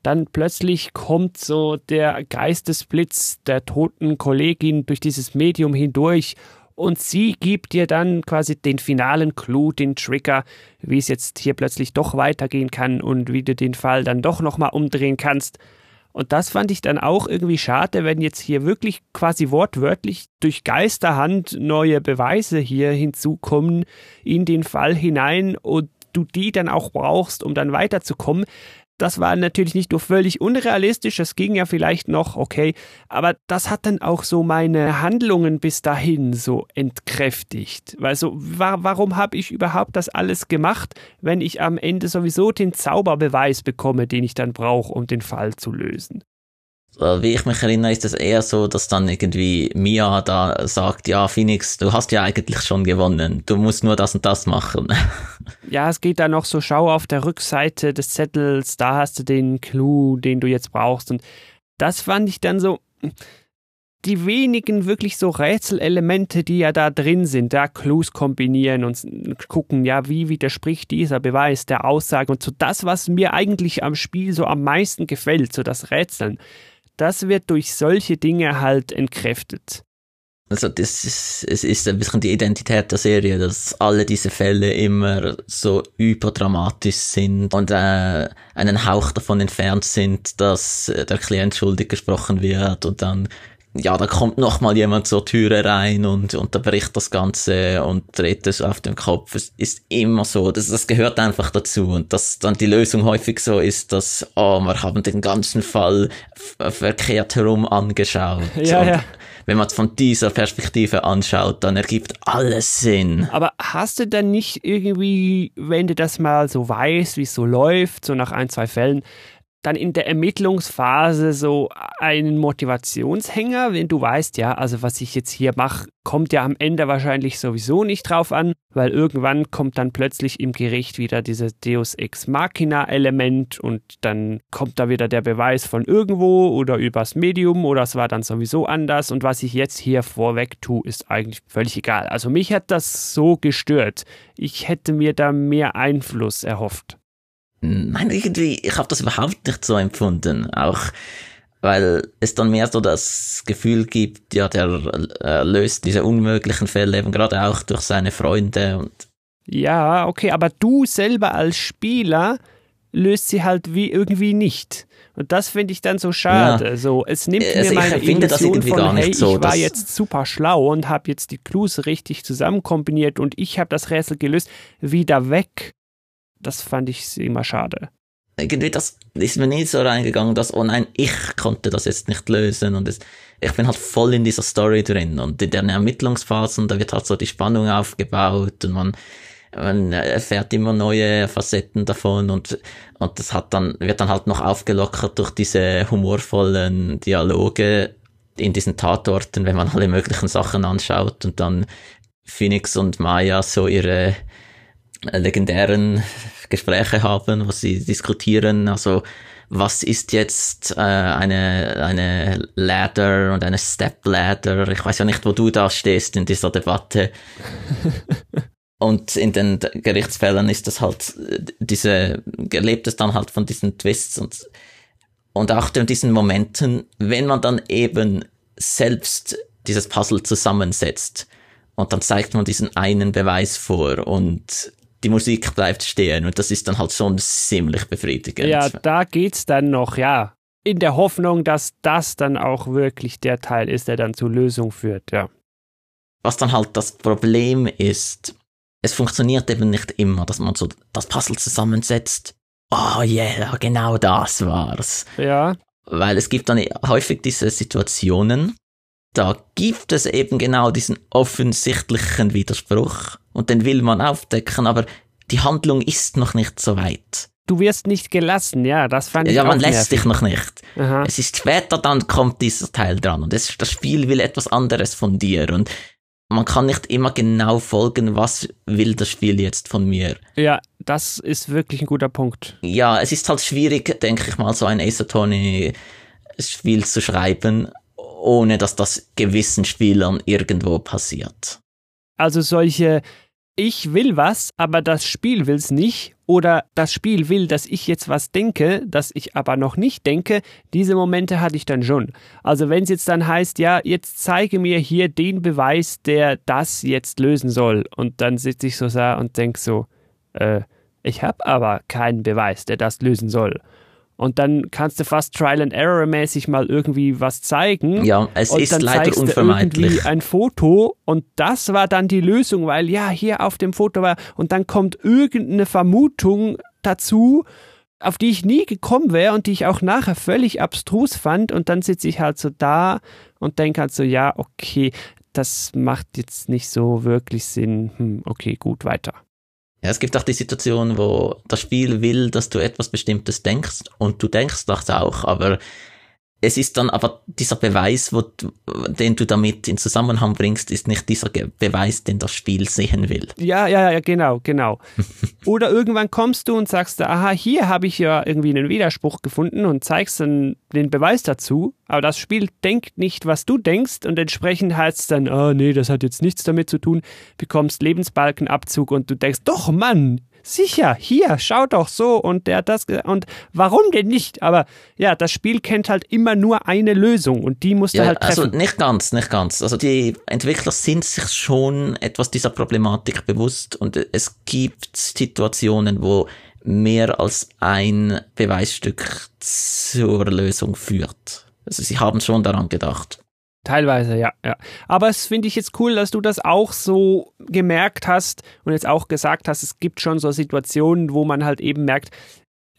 dann plötzlich kommt so der Geistesblitz der toten Kollegin durch dieses Medium hindurch und sie gibt dir dann quasi den finalen Clou, den Trigger, wie es jetzt hier plötzlich doch weitergehen kann und wie du den Fall dann doch nochmal umdrehen kannst. Und das fand ich dann auch irgendwie schade, wenn jetzt hier wirklich quasi wortwörtlich durch Geisterhand neue Beweise hier hinzukommen in den Fall hinein und du die dann auch brauchst, um dann weiterzukommen. Das war natürlich nicht nur völlig unrealistisch, das ging ja vielleicht noch, okay, aber das hat dann auch so meine Handlungen bis dahin so entkräftigt. Weil so, wa warum habe ich überhaupt das alles gemacht, wenn ich am Ende sowieso den Zauberbeweis bekomme, den ich dann brauche, um den Fall zu lösen? Wie ich mich erinnere, ist es eher so, dass dann irgendwie Mia da sagt, ja, Phoenix, du hast ja eigentlich schon gewonnen, du musst nur das und das machen. Ja, es geht da noch so, schau auf der Rückseite des Zettels, da hast du den Clou, den du jetzt brauchst. Und das fand ich dann so, die wenigen wirklich so Rätselelemente, die ja da drin sind, da Clues kombinieren und gucken, ja, wie widerspricht dieser Beweis der Aussage und so das, was mir eigentlich am Spiel so am meisten gefällt, so das Rätseln das wird durch solche Dinge halt entkräftet. Also das ist, es ist ein bisschen die Identität der Serie, dass alle diese Fälle immer so überdramatisch sind und äh, einen Hauch davon entfernt sind, dass der Klient schuldig gesprochen wird und dann ja, da kommt noch mal jemand zur Türe rein und unterbricht das Ganze und dreht es auf den Kopf. Es ist immer so, das, das gehört einfach dazu und dass dann die Lösung häufig so ist, dass, oh, wir haben den ganzen Fall verkehrt herum angeschaut. Ja, ja. Wenn man es von dieser Perspektive anschaut, dann ergibt alles Sinn. Aber hast du denn nicht irgendwie, wenn du das mal so weißt, wie es so läuft, so nach ein, zwei Fällen, dann in der Ermittlungsphase so einen Motivationshänger, wenn du weißt, ja, also was ich jetzt hier mache, kommt ja am Ende wahrscheinlich sowieso nicht drauf an, weil irgendwann kommt dann plötzlich im Gericht wieder dieses Deus Ex Machina Element und dann kommt da wieder der Beweis von irgendwo oder übers Medium oder es war dann sowieso anders und was ich jetzt hier vorweg tue, ist eigentlich völlig egal. Also mich hat das so gestört. Ich hätte mir da mehr Einfluss erhofft. Nein, irgendwie, ich habe das überhaupt nicht so empfunden. Auch weil es dann mehr so das Gefühl gibt, ja, der äh, löst diese unmöglichen Fälle eben gerade auch durch seine Freunde und ja, okay, aber du selber als Spieler löst sie halt wie irgendwie nicht. Und das finde ich dann so schade. Ja. So, es nimmt also mir meine Illusion von, hey, so, ich war jetzt super schlau und habe jetzt die Clues richtig zusammenkombiniert und ich habe das Rätsel gelöst, wieder weg das fand ich immer schade. Irgendwie, das ist mir nie so reingegangen, dass, oh nein, ich konnte das jetzt nicht lösen und es, ich bin halt voll in dieser Story drin und in den Ermittlungsphasen, da wird halt so die Spannung aufgebaut und man, man erfährt immer neue Facetten davon und, und das hat dann, wird dann halt noch aufgelockert durch diese humorvollen Dialoge in diesen Tatorten, wenn man alle möglichen Sachen anschaut und dann Phoenix und Maya so ihre legendären Gespräche haben, was sie diskutieren. Also was ist jetzt äh, eine, eine Ladder und eine Step Ladder? Ich weiß ja nicht, wo du da stehst in dieser Debatte. und in den Gerichtsfällen ist das halt, diese, lebt es dann halt von diesen Twists und, und auch in diesen Momenten, wenn man dann eben selbst dieses Puzzle zusammensetzt und dann zeigt man diesen einen Beweis vor und die Musik bleibt stehen und das ist dann halt schon ziemlich befriedigend. Ja, da geht's dann noch, ja. In der Hoffnung, dass das dann auch wirklich der Teil ist, der dann zur Lösung führt, ja. Was dann halt das Problem ist, es funktioniert eben nicht immer, dass man so das Puzzle zusammensetzt. Oh yeah, genau das war's. Ja. Weil es gibt dann häufig diese Situationen, da gibt es eben genau diesen offensichtlichen Widerspruch und den will man aufdecken, aber die Handlung ist noch nicht so weit. Du wirst nicht gelassen, ja, das fand ich Ja, man lässt dich noch nicht. Aha. Es ist später, dann kommt dieser Teil dran und es, das Spiel will etwas anderes von dir und man kann nicht immer genau folgen, was will das Spiel jetzt von mir. Ja, das ist wirklich ein guter Punkt. Ja, es ist halt schwierig, denke ich mal, so ein Ace Attorney Spiel zu schreiben, ohne dass das gewissen Spielern irgendwo passiert. Also solche ich will was, aber das Spiel will's nicht oder das Spiel will, dass ich jetzt was denke, das ich aber noch nicht denke, diese Momente hatte ich dann schon. Also wenn es jetzt dann heißt, ja, jetzt zeige mir hier den Beweis, der das jetzt lösen soll und dann sitze ich so da und denke so, äh, ich habe aber keinen Beweis, der das lösen soll und dann kannst du fast Trial and Error mäßig mal irgendwie was zeigen. Ja, es und ist dann leider zeigst unvermeidlich. Du irgendwie ein Foto und das war dann die Lösung, weil ja, hier auf dem Foto war und dann kommt irgendeine Vermutung dazu, auf die ich nie gekommen wäre und die ich auch nachher völlig abstrus fand und dann sitze ich halt so da und denke halt so, ja, okay, das macht jetzt nicht so wirklich Sinn. Hm, okay, gut, weiter. Ja, es gibt auch die Situation, wo das Spiel will, dass du etwas Bestimmtes denkst und du denkst das auch, aber es ist dann aber dieser Beweis, wo, den du damit in Zusammenhang bringst, ist nicht dieser Beweis, den das Spiel sehen will. Ja, ja, ja, genau, genau. Oder irgendwann kommst du und sagst, aha, hier habe ich ja irgendwie einen Widerspruch gefunden und zeigst dann den Beweis dazu, aber das Spiel denkt nicht, was du denkst und entsprechend heißt es dann, oh nee, das hat jetzt nichts damit zu tun, bekommst Lebensbalkenabzug und du denkst, doch Mann, sicher, hier, schau doch so und der hat das und warum denn nicht? Aber ja, das Spiel kennt halt immer nur eine Lösung und die musst du ja, halt treffen. Also nicht ganz, nicht ganz. Also die Entwickler sind sich schon etwas dieser Problematik bewusst und es gibt Situationen, wo mehr als ein Beweisstück zur Lösung führt. Also sie haben schon daran gedacht. Teilweise, ja, ja. Aber es finde ich jetzt cool, dass du das auch so gemerkt hast und jetzt auch gesagt hast, es gibt schon so Situationen, wo man halt eben merkt,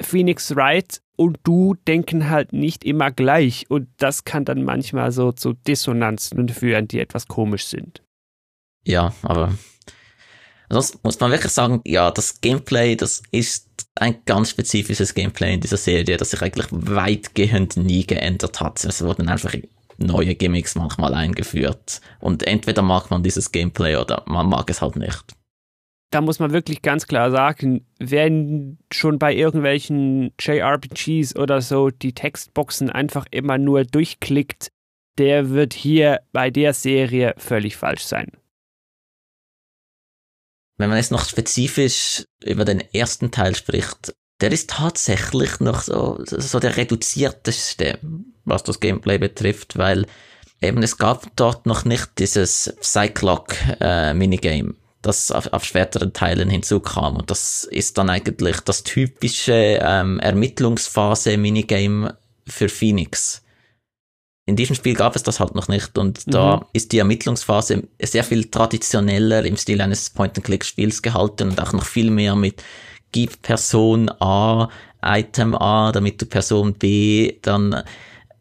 Phoenix Wright und du denken halt nicht immer gleich und das kann dann manchmal so zu Dissonanzen führen, die etwas komisch sind. Ja, aber Sonst muss man wirklich sagen, ja, das Gameplay, das ist ein ganz spezifisches Gameplay in dieser Serie, das sich eigentlich weitgehend nie geändert hat. Es wurden einfach neue Gimmicks manchmal eingeführt. Und entweder mag man dieses Gameplay oder man mag es halt nicht. Da muss man wirklich ganz klar sagen, wer schon bei irgendwelchen JRPGs oder so die Textboxen einfach immer nur durchklickt, der wird hier bei der Serie völlig falsch sein. Wenn man jetzt noch spezifisch über den ersten Teil spricht, der ist tatsächlich noch so, so der reduzierteste, was das Gameplay betrifft, weil eben es gab dort noch nicht dieses Cyclock-Minigame, äh, das auf, auf späteren Teilen hinzukam. Und das ist dann eigentlich das typische ähm, Ermittlungsphase-Minigame für Phoenix. In diesem Spiel gab es das halt noch nicht und mhm. da ist die Ermittlungsphase sehr viel traditioneller im Stil eines Point-and-Click-Spiels gehalten und auch noch viel mehr mit gib Person A Item A, damit du Person B dann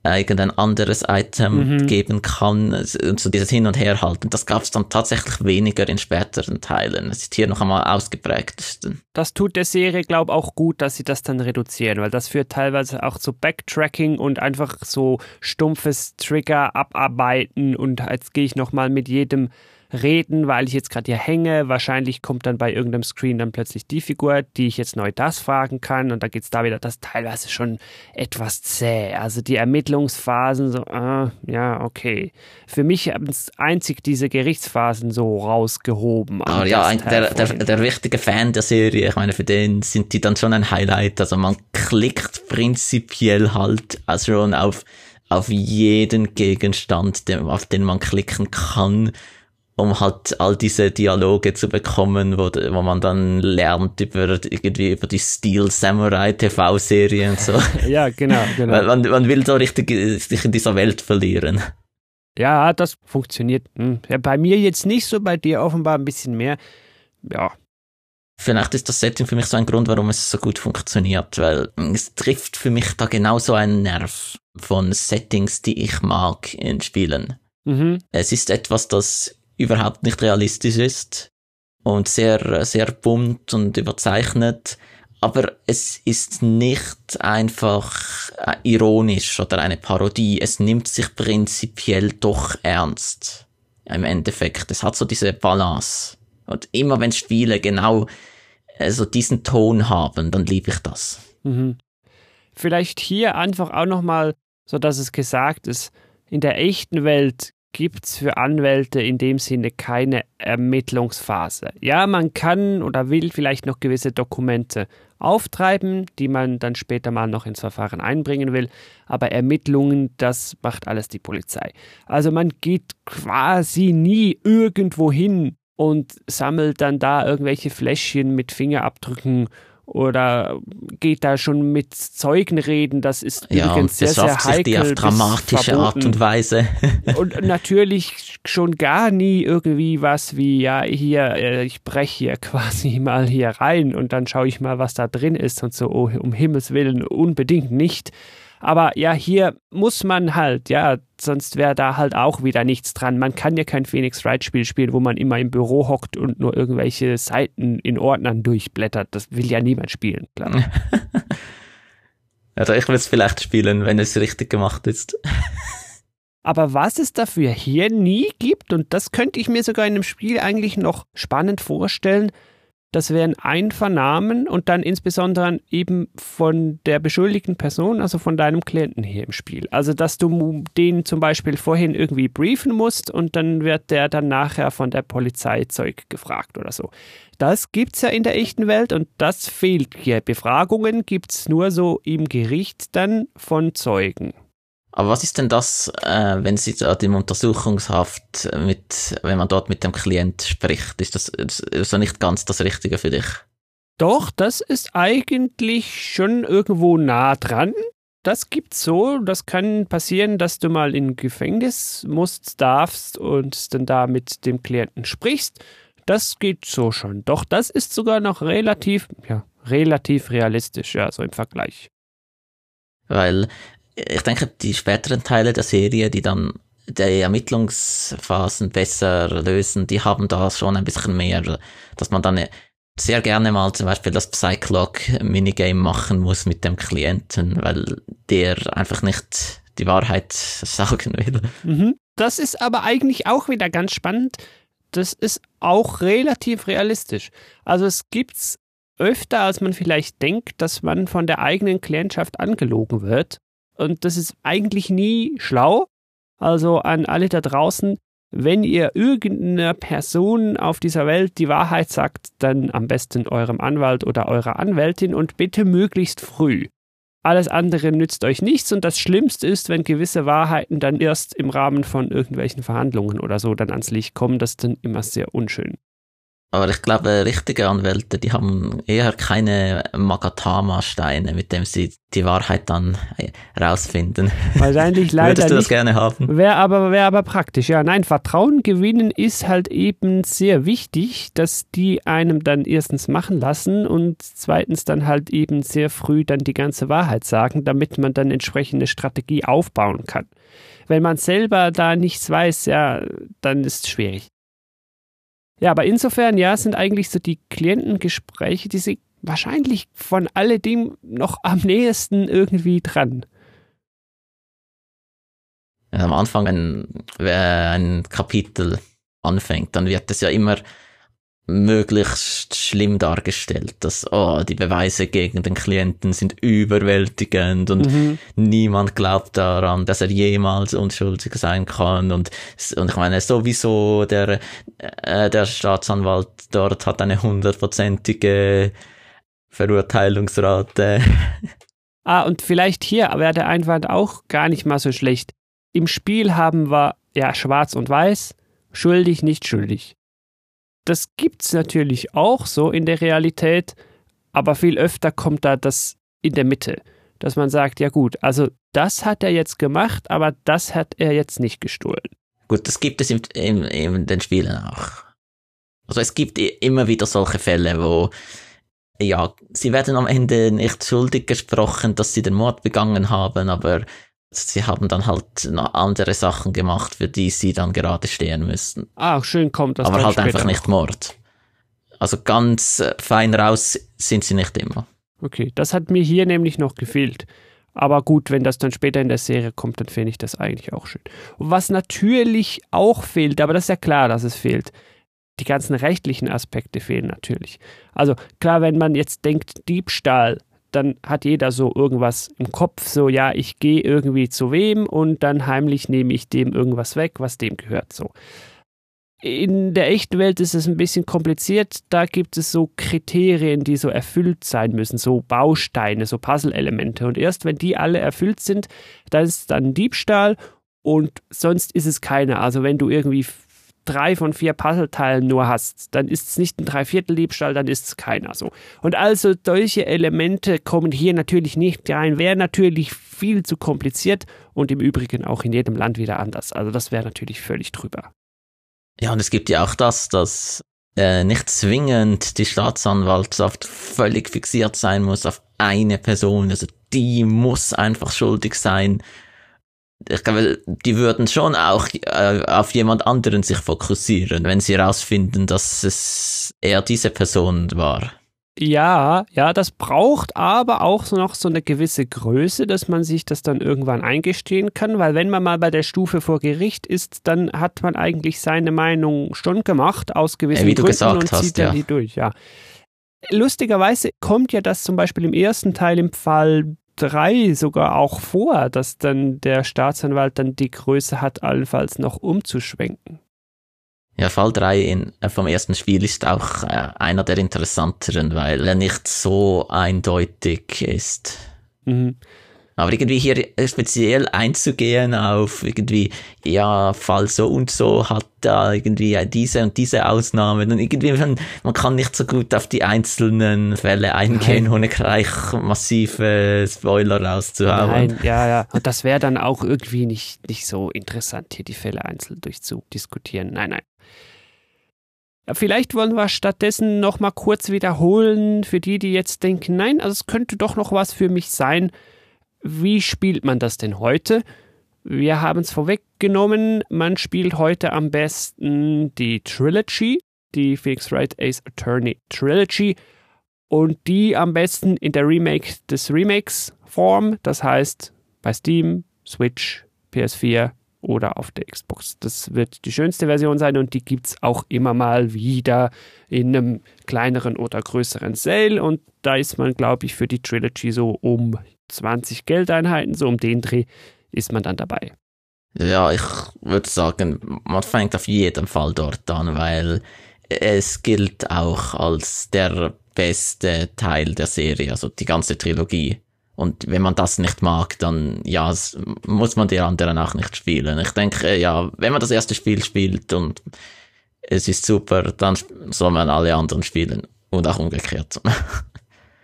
irgendein anderes Item mhm. geben kann und so dieses Hin- und Herhalten. Das gab es dann tatsächlich weniger in späteren Teilen. Es ist hier noch einmal ausgeprägt. Das tut der Serie, glaube ich, auch gut, dass sie das dann reduzieren, weil das führt teilweise auch zu Backtracking und einfach so stumpfes Trigger abarbeiten und jetzt gehe ich nochmal mit jedem reden, weil ich jetzt gerade hier hänge. Wahrscheinlich kommt dann bei irgendeinem Screen dann plötzlich die Figur, die ich jetzt neu das fragen kann. Und da geht es da wieder, das teilweise schon etwas zäh. Also die Ermittlungsphasen, so, ah, ja, okay. Für mich haben es einzig diese Gerichtsphasen so rausgehoben. Oh, ja, ein, der, der, der richtige Fan der Serie, ich meine, für den sind die dann schon ein Highlight. Also man klickt prinzipiell halt also schon auf auf jeden Gegenstand, auf den man klicken kann um halt all diese Dialoge zu bekommen, wo, wo man dann lernt über irgendwie über die Steel Samurai TV-Serie und so. ja, genau, genau. Man, man will so richtig sich in dieser Welt verlieren. Ja, das funktioniert. Hm. Ja, bei mir jetzt nicht so, bei dir offenbar ein bisschen mehr. Ja. Vielleicht ist das Setting für mich so ein Grund, warum es so gut funktioniert, weil es trifft für mich da genauso einen Nerv von Settings, die ich mag in Spielen. Mhm. Es ist etwas, das überhaupt nicht realistisch ist und sehr, sehr bunt und überzeichnet. Aber es ist nicht einfach äh, ironisch oder eine Parodie. Es nimmt sich prinzipiell doch ernst. Im Endeffekt. Es hat so diese Balance. Und immer wenn Spiele genau also diesen Ton haben, dann liebe ich das. Mhm. Vielleicht hier einfach auch nochmal, so dass es gesagt ist, in der echten Welt gibt es für Anwälte in dem Sinne keine Ermittlungsphase. Ja, man kann oder will vielleicht noch gewisse Dokumente auftreiben, die man dann später mal noch ins Verfahren einbringen will, aber Ermittlungen, das macht alles die Polizei. Also man geht quasi nie irgendwo hin und sammelt dann da irgendwelche Fläschchen mit Fingerabdrücken oder geht da schon mit Zeugen reden, das ist ja, übrigens sehr, sehr heikel. Die auf dramatische Art und Weise. und natürlich schon gar nie irgendwie was wie, ja, hier, äh, ich breche hier quasi mal hier rein und dann schaue ich mal, was da drin ist und so, oh, um Himmels Willen, unbedingt nicht. Aber ja, hier muss man halt, ja, sonst wäre da halt auch wieder nichts dran. Man kann ja kein Phoenix Wright Spiel spielen, wo man immer im Büro hockt und nur irgendwelche Seiten in Ordnern durchblättert. Das will ja niemand spielen, klar. also ich will es vielleicht spielen, wenn es richtig gemacht ist. Aber was es dafür hier nie gibt, und das könnte ich mir sogar in einem Spiel eigentlich noch spannend vorstellen, das wären Einvernahmen und dann insbesondere eben von der beschuldigten Person, also von deinem Klienten hier im Spiel. Also, dass du den zum Beispiel vorhin irgendwie briefen musst und dann wird der dann nachher von der Polizei Zeug gefragt oder so. Das gibt es ja in der echten Welt und das fehlt hier. Befragungen gibt es nur so im Gericht dann von Zeugen. Aber was ist denn das, äh, wenn Sie dort im Untersuchungshaft mit, wenn man dort mit dem Klient spricht? Ist das so nicht ganz das Richtige für dich? Doch, das ist eigentlich schon irgendwo nah dran. Das gibt's so. Das kann passieren, dass du mal in Gefängnis musst, darfst und dann da mit dem Klienten sprichst. Das geht so schon. Doch das ist sogar noch relativ, ja, relativ realistisch, ja, so im Vergleich. Weil ich denke, die späteren Teile der Serie, die dann die Ermittlungsphasen besser lösen, die haben da schon ein bisschen mehr, dass man dann sehr gerne mal zum Beispiel das Psyclock-Minigame machen muss mit dem Klienten, weil der einfach nicht die Wahrheit sagen will. Mhm. Das ist aber eigentlich auch wieder ganz spannend. Das ist auch relativ realistisch. Also es gibt's öfter, als man vielleicht denkt, dass man von der eigenen Klientschaft angelogen wird. Und das ist eigentlich nie schlau. Also an alle da draußen, wenn ihr irgendeiner Person auf dieser Welt die Wahrheit sagt, dann am besten eurem Anwalt oder eurer Anwältin und bitte möglichst früh. Alles andere nützt euch nichts und das Schlimmste ist, wenn gewisse Wahrheiten dann erst im Rahmen von irgendwelchen Verhandlungen oder so dann ans Licht kommen, das ist dann immer sehr unschön. Aber ich glaube, richtige Anwälte, die haben eher keine Magatama-Steine, mit dem sie die Wahrheit dann rausfinden. Wahrscheinlich leider Würdest du das nicht. gerne haben? Wäre aber, wär aber praktisch. Ja, nein, Vertrauen gewinnen ist halt eben sehr wichtig, dass die einem dann erstens machen lassen und zweitens dann halt eben sehr früh dann die ganze Wahrheit sagen, damit man dann entsprechende Strategie aufbauen kann. Wenn man selber da nichts weiß, ja, dann ist es schwierig. Ja, aber insofern, ja, sind eigentlich so die Klientengespräche, die sind wahrscheinlich von alledem noch am nächsten irgendwie dran. Am Anfang, wenn ein Kapitel anfängt, dann wird es ja immer möglichst schlimm dargestellt, dass oh, die Beweise gegen den Klienten sind überwältigend und Mhm. niemand glaubt daran, dass er jemals unschuldig sein kann und und ich meine sowieso der äh, der Staatsanwalt dort hat eine hundertprozentige Verurteilungsrate. Ah, und vielleicht hier wäre der Einwand auch gar nicht mal so schlecht. Im Spiel haben wir ja schwarz und weiß, schuldig, nicht schuldig. Das gibt's natürlich auch so in der Realität, aber viel öfter kommt da das in der Mitte, dass man sagt, ja gut, also das hat er jetzt gemacht, aber das hat er jetzt nicht gestohlen. Gut, das gibt es in, in, in den Spielen auch. Also es gibt immer wieder solche Fälle, wo ja, sie werden am Ende nicht schuldig gesprochen, dass sie den Mord begangen haben, aber sie haben dann halt noch andere Sachen gemacht, für die sie dann gerade stehen müssen. Ah, schön kommt das aber halt später einfach nicht. Mord. Also ganz äh, fein raus sind sie nicht immer. Okay, das hat mir hier nämlich noch gefehlt. Aber gut, wenn das dann später in der Serie kommt, dann finde ich das eigentlich auch schön. Und was natürlich auch fehlt, aber das ist ja klar, dass es fehlt. Die ganzen rechtlichen Aspekte fehlen natürlich. Also klar, wenn man jetzt denkt Diebstahl, dann hat jeder so irgendwas im Kopf, so ja, ich gehe irgendwie zu wem und dann heimlich nehme ich dem irgendwas weg, was dem gehört, so. In der echten Welt ist es ein bisschen kompliziert. Da gibt es so Kriterien, die so erfüllt sein müssen, so Bausteine, so Puzzle-Elemente. Und erst wenn die alle erfüllt sind, dann ist es dann Diebstahl und sonst ist es keiner. Also wenn du irgendwie drei von vier Puzzleteilen nur hast, dann ist es nicht ein Dreiviertel-Diebstahl, dann ist es keiner so. Und also solche Elemente kommen hier natürlich nicht rein, wäre natürlich viel zu kompliziert und im Übrigen auch in jedem Land wieder anders. Also das wäre natürlich völlig drüber. Ja, und es gibt ja auch das, dass äh, nicht zwingend die Staatsanwaltschaft völlig fixiert sein muss auf eine Person. Also die muss einfach schuldig sein. Ich glaube, die würden schon auch äh, auf jemand anderen sich fokussieren, wenn sie herausfinden, dass es eher diese Person war. Ja, ja, das braucht aber auch so noch so eine gewisse Größe, dass man sich das dann irgendwann eingestehen kann, weil wenn man mal bei der Stufe vor Gericht ist, dann hat man eigentlich seine Meinung schon gemacht aus gewissen Ja, wie du Gründen gesagt und hast, zieht dann ja. die durch, ja. Lustigerweise kommt ja das zum Beispiel im ersten Teil im Fall 3 sogar auch vor, dass dann der Staatsanwalt dann die Größe hat, allenfalls noch umzuschwenken. Ja, Fall 3 in, äh, vom ersten Spiel ist auch äh, einer der interessanteren, weil er nicht so eindeutig ist. Mhm. Aber irgendwie hier speziell einzugehen auf irgendwie, ja, Fall so und so hat da irgendwie diese und diese Ausnahme. Und irgendwie, man, man kann nicht so gut auf die einzelnen Fälle eingehen, Nein. ohne gleich massive Spoiler rauszuhauen. Nein, ja, ja. Und das wäre dann auch irgendwie nicht, nicht so interessant, hier die Fälle einzeln durchzudiskutieren. Nein, nein. Vielleicht wollen wir stattdessen noch mal kurz wiederholen, für die, die jetzt denken, nein, also es könnte doch noch was für mich sein. Wie spielt man das denn heute? Wir haben es vorweg genommen, man spielt heute am besten die Trilogy, die Phoenix Wright Ace Attorney Trilogy und die am besten in der Remake des Remakes Form, das heißt bei Steam, Switch, PS4 oder auf der Xbox. Das wird die schönste Version sein und die gibt es auch immer mal wieder in einem kleineren oder größeren Sale und da ist man, glaube ich, für die Trilogy so um 20 Geldeinheiten, so um den Dreh ist man dann dabei. Ja, ich würde sagen, man fängt auf jeden Fall dort an, weil es gilt auch als der beste Teil der Serie, also die ganze Trilogie. Und wenn man das nicht mag, dann ja, muss man die anderen auch nicht spielen. Ich denke, ja, wenn man das erste Spiel spielt und es ist super, dann soll man alle anderen spielen und auch umgekehrt.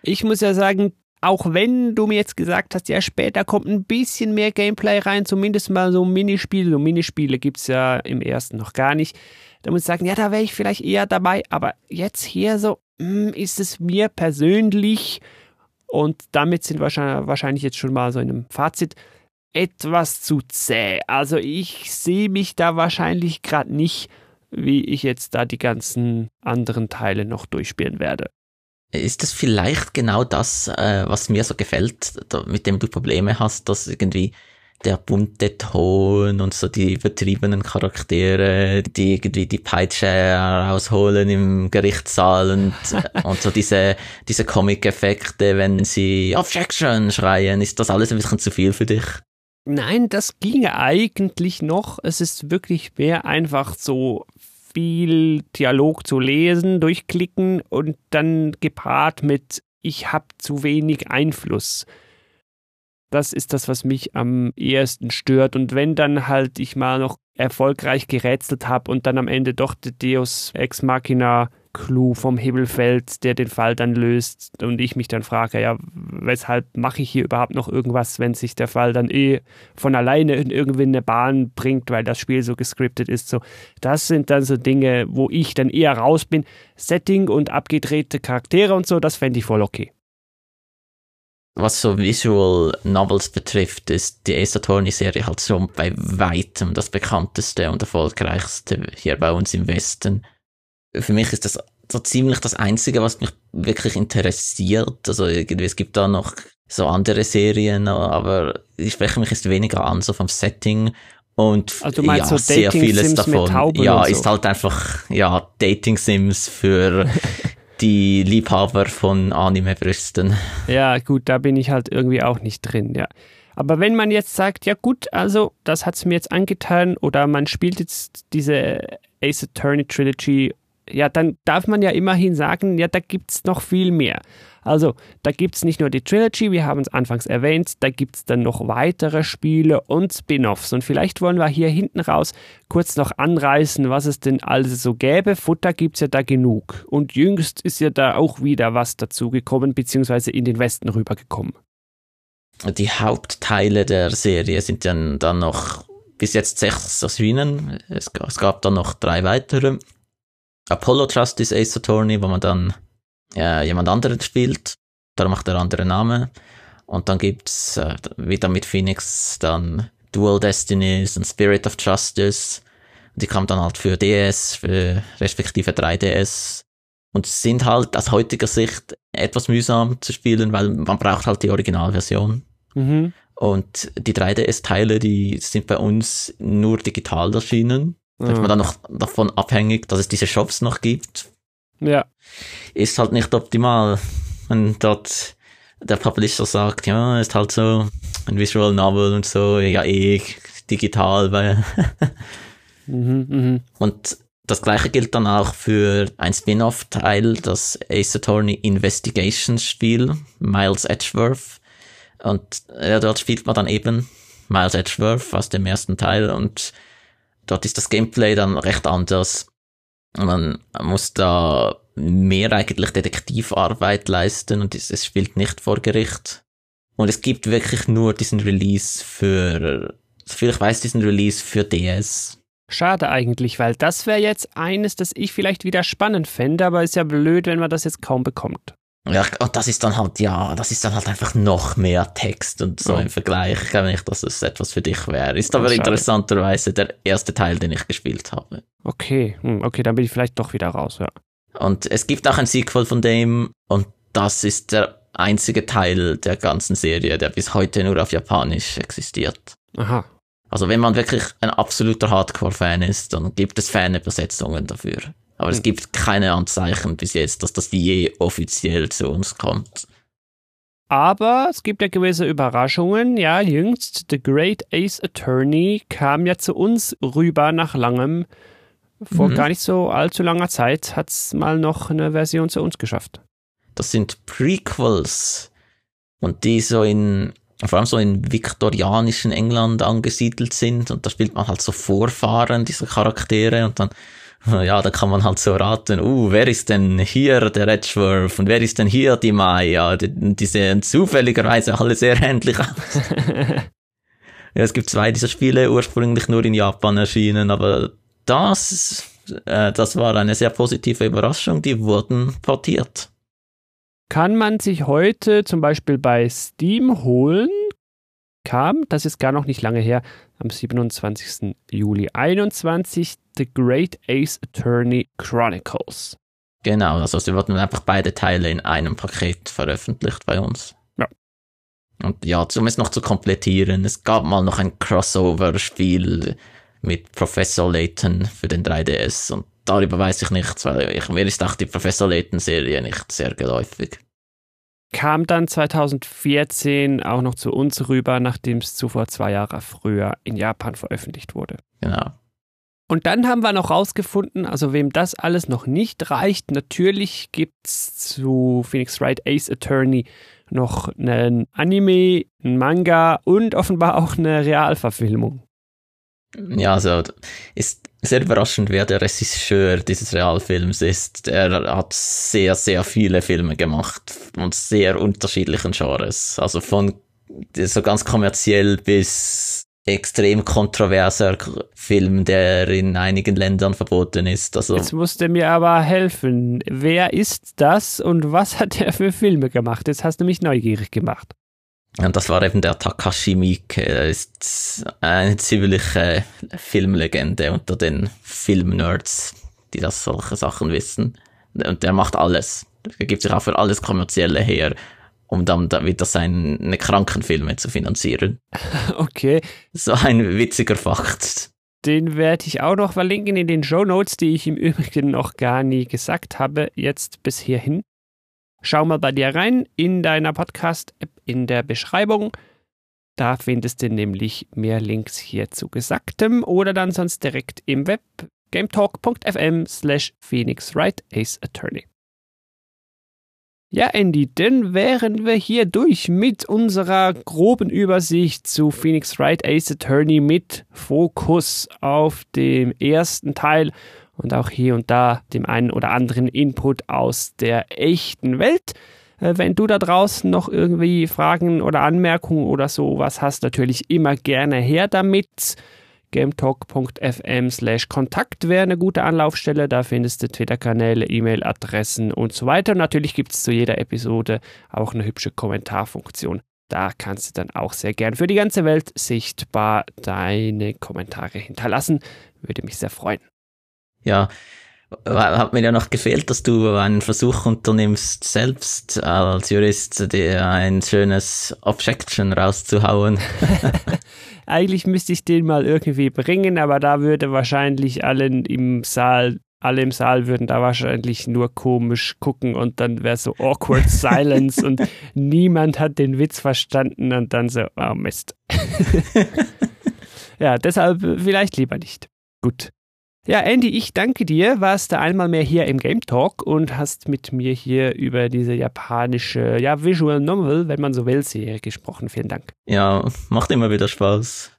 Ich muss ja sagen, auch wenn du mir jetzt gesagt hast, ja, später kommt ein bisschen mehr Gameplay rein, zumindest mal so Minispiele. So Minispiele gibt es ja im ersten noch gar nicht. Da muss ich sagen, ja, da wäre ich vielleicht eher dabei, aber jetzt hier so, hm, ist es mir persönlich, und damit sind wir wahrscheinlich jetzt schon mal so in einem Fazit, etwas zu zäh. Also ich sehe mich da wahrscheinlich gerade nicht, wie ich jetzt da die ganzen anderen Teile noch durchspielen werde. Ist das vielleicht genau das, äh, was mir so gefällt, mit dem du Probleme hast, dass irgendwie der bunte Ton und so die übertriebenen Charaktere, die irgendwie die Peitsche rausholen im Gerichtssaal und, und so diese, diese Comic-Effekte, wenn sie Objection schreien, ist das alles ein bisschen zu viel für dich? Nein, das ginge eigentlich noch. Es ist wirklich mehr einfach so viel Dialog zu lesen, durchklicken und dann gepaart mit ich habe zu wenig Einfluss. Das ist das, was mich am ehesten stört. Und wenn dann halt ich mal noch erfolgreich gerätselt habe und dann am Ende doch der Deus Ex Machina Clou vom Himmel fällt, der den Fall dann löst und ich mich dann frage, ja, weshalb mache ich hier überhaupt noch irgendwas, wenn sich der Fall dann eh von alleine in irgendwie eine Bahn bringt, weil das Spiel so gescriptet ist. So, das sind dann so Dinge, wo ich dann eher raus bin. Setting und abgedrehte Charaktere und so, das fände ich voll okay. Was so Visual Novels betrifft, ist die Ace Attorney-Serie halt so bei weitem das bekannteste und erfolgreichste hier bei uns im Westen für mich ist das so ziemlich das Einzige, was mich wirklich interessiert. Also irgendwie, es gibt da noch so andere Serien, aber ich spreche mich jetzt weniger an, so vom Setting. Und also ja, so sehr vieles davon. ja, so. ist halt einfach, ja, Dating Sims für die Liebhaber von Anime-Brüsten. Ja, gut, da bin ich halt irgendwie auch nicht drin, ja. Aber wenn man jetzt sagt, ja gut, also das hat es mir jetzt angetan oder man spielt jetzt diese Ace Attorney Trilogy ja, dann darf man ja immerhin sagen, ja, da gibt es noch viel mehr. Also, da gibt es nicht nur die Trilogy, wir haben es anfangs erwähnt, da gibt es dann noch weitere Spiele und Spin-offs. Und vielleicht wollen wir hier hinten raus kurz noch anreißen, was es denn alles so gäbe. Futter gibt es ja da genug. Und jüngst ist ja da auch wieder was dazugekommen, beziehungsweise in den Westen rübergekommen. Die Hauptteile der Serie sind dann, dann noch bis jetzt sechs erschienen. Es, es gab dann noch drei weitere. Apollo Justice Ace Attorney, wo man dann äh, jemand anderen spielt. Darum macht der andere Name. Und dann gibt's äh, wieder mit Phoenix dann Dual Destinies und Spirit of Justice. Und die kamen dann halt für DS, für respektive 3DS. Und sind halt aus heutiger Sicht etwas mühsam zu spielen, weil man braucht halt die Originalversion. Mhm. Und die 3DS-Teile, die sind bei uns nur digital erschienen. Da ist man dann noch davon abhängig, dass es diese Shops noch gibt. Ja. Ist halt nicht optimal, wenn dort der Publisher sagt, ja, ist halt so ein Visual Novel und so, ja, eh digital, weil. mhm, mh. Und das gleiche gilt dann auch für ein Spin-off-Teil, das Ace Attorney Investigations Spiel, Miles Edgeworth. Und ja, dort spielt man dann eben Miles Edgeworth aus dem ersten Teil und Dort ist das Gameplay dann recht anders. Man muss da mehr eigentlich Detektivarbeit leisten und es, spielt nicht vor Gericht. Und es gibt wirklich nur diesen Release für, soviel ich weiß, diesen Release für DS. Schade eigentlich, weil das wäre jetzt eines, das ich vielleicht wieder spannend fände, aber ist ja blöd, wenn man das jetzt kaum bekommt. Ja, und das ist dann halt, ja, das ist dann halt einfach noch mehr Text und so Ja. im Vergleich. Ich glaube nicht, dass es etwas für dich wäre. Ist aber interessanterweise der erste Teil, den ich gespielt habe. Okay, hm, okay, dann bin ich vielleicht doch wieder raus, ja. Und es gibt auch ein Sequel von dem und das ist der einzige Teil der ganzen Serie, der bis heute nur auf Japanisch existiert. Aha. Also wenn man wirklich ein absoluter Hardcore-Fan ist, dann gibt es Fanübersetzungen dafür. Aber es gibt keine Anzeichen bis jetzt, dass das je offiziell zu uns kommt. Aber es gibt ja gewisse Überraschungen. Ja, jüngst The Great Ace Attorney kam ja zu uns rüber nach langem. Vor Mhm. gar nicht so allzu langer Zeit hat es mal noch eine Version zu uns geschafft. Das sind Prequels und die so in, vor allem so in viktorianischen England angesiedelt sind und da spielt man halt so Vorfahren dieser Charaktere und dann, ja, da kann man halt so raten, uh, wer ist denn hier der Edgeworth und wer ist denn hier die Maya? Die, die sehen zufälligerweise alle sehr ähnlich aus. Ja, es gibt zwei dieser Spiele, ursprünglich nur in Japan erschienen, aber das, äh, das war eine sehr positive Überraschung, die wurden portiert. Kann man sich heute zum Beispiel bei Steam holen? Kam, das ist gar noch nicht lange her, am 27. Juli 21, The Great Ace Attorney Chronicles. Genau, also sie wurden einfach beide Teile in einem Paket veröffentlicht bei uns. Ja. Und ja, um es noch zu komplettieren, es gab mal noch ein Crossover-Spiel mit Professor Layton für den 3DS und darüber weiß ich nichts, weil ich, mir ist auch die Professor Layton-Serie nicht sehr geläufig. Kam dann 2014 auch noch zu uns rüber, nachdem es zuvor zwei Jahre früher in Japan veröffentlicht wurde. Genau. Und dann haben wir noch rausgefunden, also wem das alles noch nicht reicht, natürlich gibt's zu Phoenix Wright Ace Attorney noch einen Anime, einen Manga und offenbar auch eine Realverfilmung. Ja, also ist sehr überraschend, wer der Regisseur dieses Realfilms ist. Er hat sehr, sehr viele Filme gemacht und sehr unterschiedlichen Genres. Also von so ganz kommerziell bis extrem kontroverser Film, der in einigen Ländern verboten ist. Also Jetzt musst du mir aber helfen. Wer ist das und was hat er für Filme gemacht? Jetzt hast du mich neugierig gemacht. Und das war eben der Takashi Miike. Er ist eine ziemliche Filmlegende unter den Filmnerds, die das solche Sachen wissen. Und der macht alles. Er gibt sich auch für alles Kommerzielle her, um dann da wieder seine Krankenfilme zu finanzieren. Okay, So ein witziger Fakt. den werde ich auch noch verlinken in den Show Notes, die ich im Übrigen noch gar nie gesagt habe, jetzt bis hierhin. Schau mal bei dir rein in deiner Podcast-App in der Beschreibung. Da findest du nämlich mehr Links hier zu Gesagtem oder dann sonst direkt im Web gametalk.fm slash Phoenix Wright Ace Attorney. Ja, Andy, dann wären wir hier durch mit unserer groben Übersicht zu Phoenix Wright Ace Attorney mit Fokus auf dem ersten Teil und auch hier und da dem einen oder anderen Input aus der echten Welt. Äh, Wenn du da draußen noch irgendwie Fragen oder Anmerkungen oder sowas hast, natürlich immer gerne her damit. gametalk.fm slash Kontakt wäre eine gute Anlaufstelle. Da findest du Twitter-Kanäle, E-Mail-Adressen und so weiter. Und natürlich gibt es zu jeder Episode auch eine hübsche Kommentarfunktion. Da kannst du dann auch sehr gern für die ganze Welt sichtbar deine Kommentare hinterlassen. Würde mich sehr freuen. Ja, hat mir ja noch gefehlt, dass du einen Versuch unternimmst, selbst als Jurist dir ein schönes Objection rauszuhauen. Eigentlich müsste ich den mal irgendwie bringen, aber da würde wahrscheinlich allen im Saal, alle im Saal würden da wahrscheinlich nur komisch gucken und dann wäre so awkward silence und niemand hat den Witz verstanden und dann so, oh Mist. ja, deshalb vielleicht lieber nicht. Gut. Ja, Andy, ich danke dir. Warst du einmal mehr hier im Game Talk und hast mit mir hier über diese japanische, ja, Visual Novel, wenn man so will, Serie gesprochen. Vielen Dank. Ja, macht immer wieder Spaß.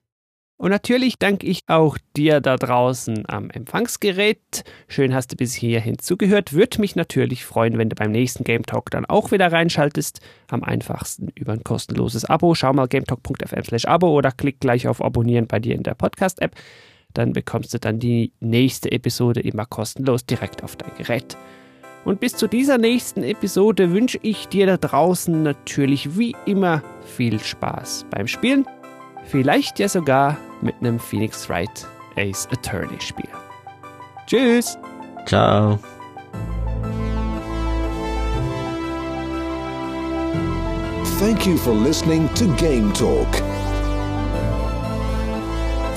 Und natürlich danke ich auch dir da draußen am Empfangsgerät. Schön hast du bis hierhin zugehört. Würde mich natürlich freuen, wenn du beim nächsten Game Talk dann auch wieder reinschaltest. Am einfachsten über ein kostenloses Abo. Schau mal gametalk.fm slash Abo oder klick gleich auf Abonnieren bei dir in der Podcast-App. Dann bekommst du dann die nächste Episode immer kostenlos direkt auf dein Gerät. Und bis zu dieser nächsten Episode wünsche ich dir da draußen natürlich wie immer viel Spaß beim Spielen. Vielleicht ja sogar mit einem Phoenix Wright Ace Attorney Spiel. Tschüss! Ciao! Thank you for listening to Game Talk.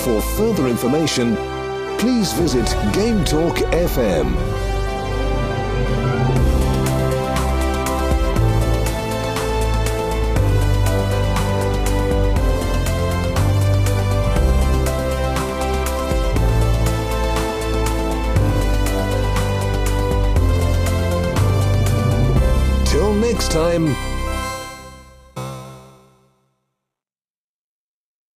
For further information, please visit Game Talk FM. Till next time.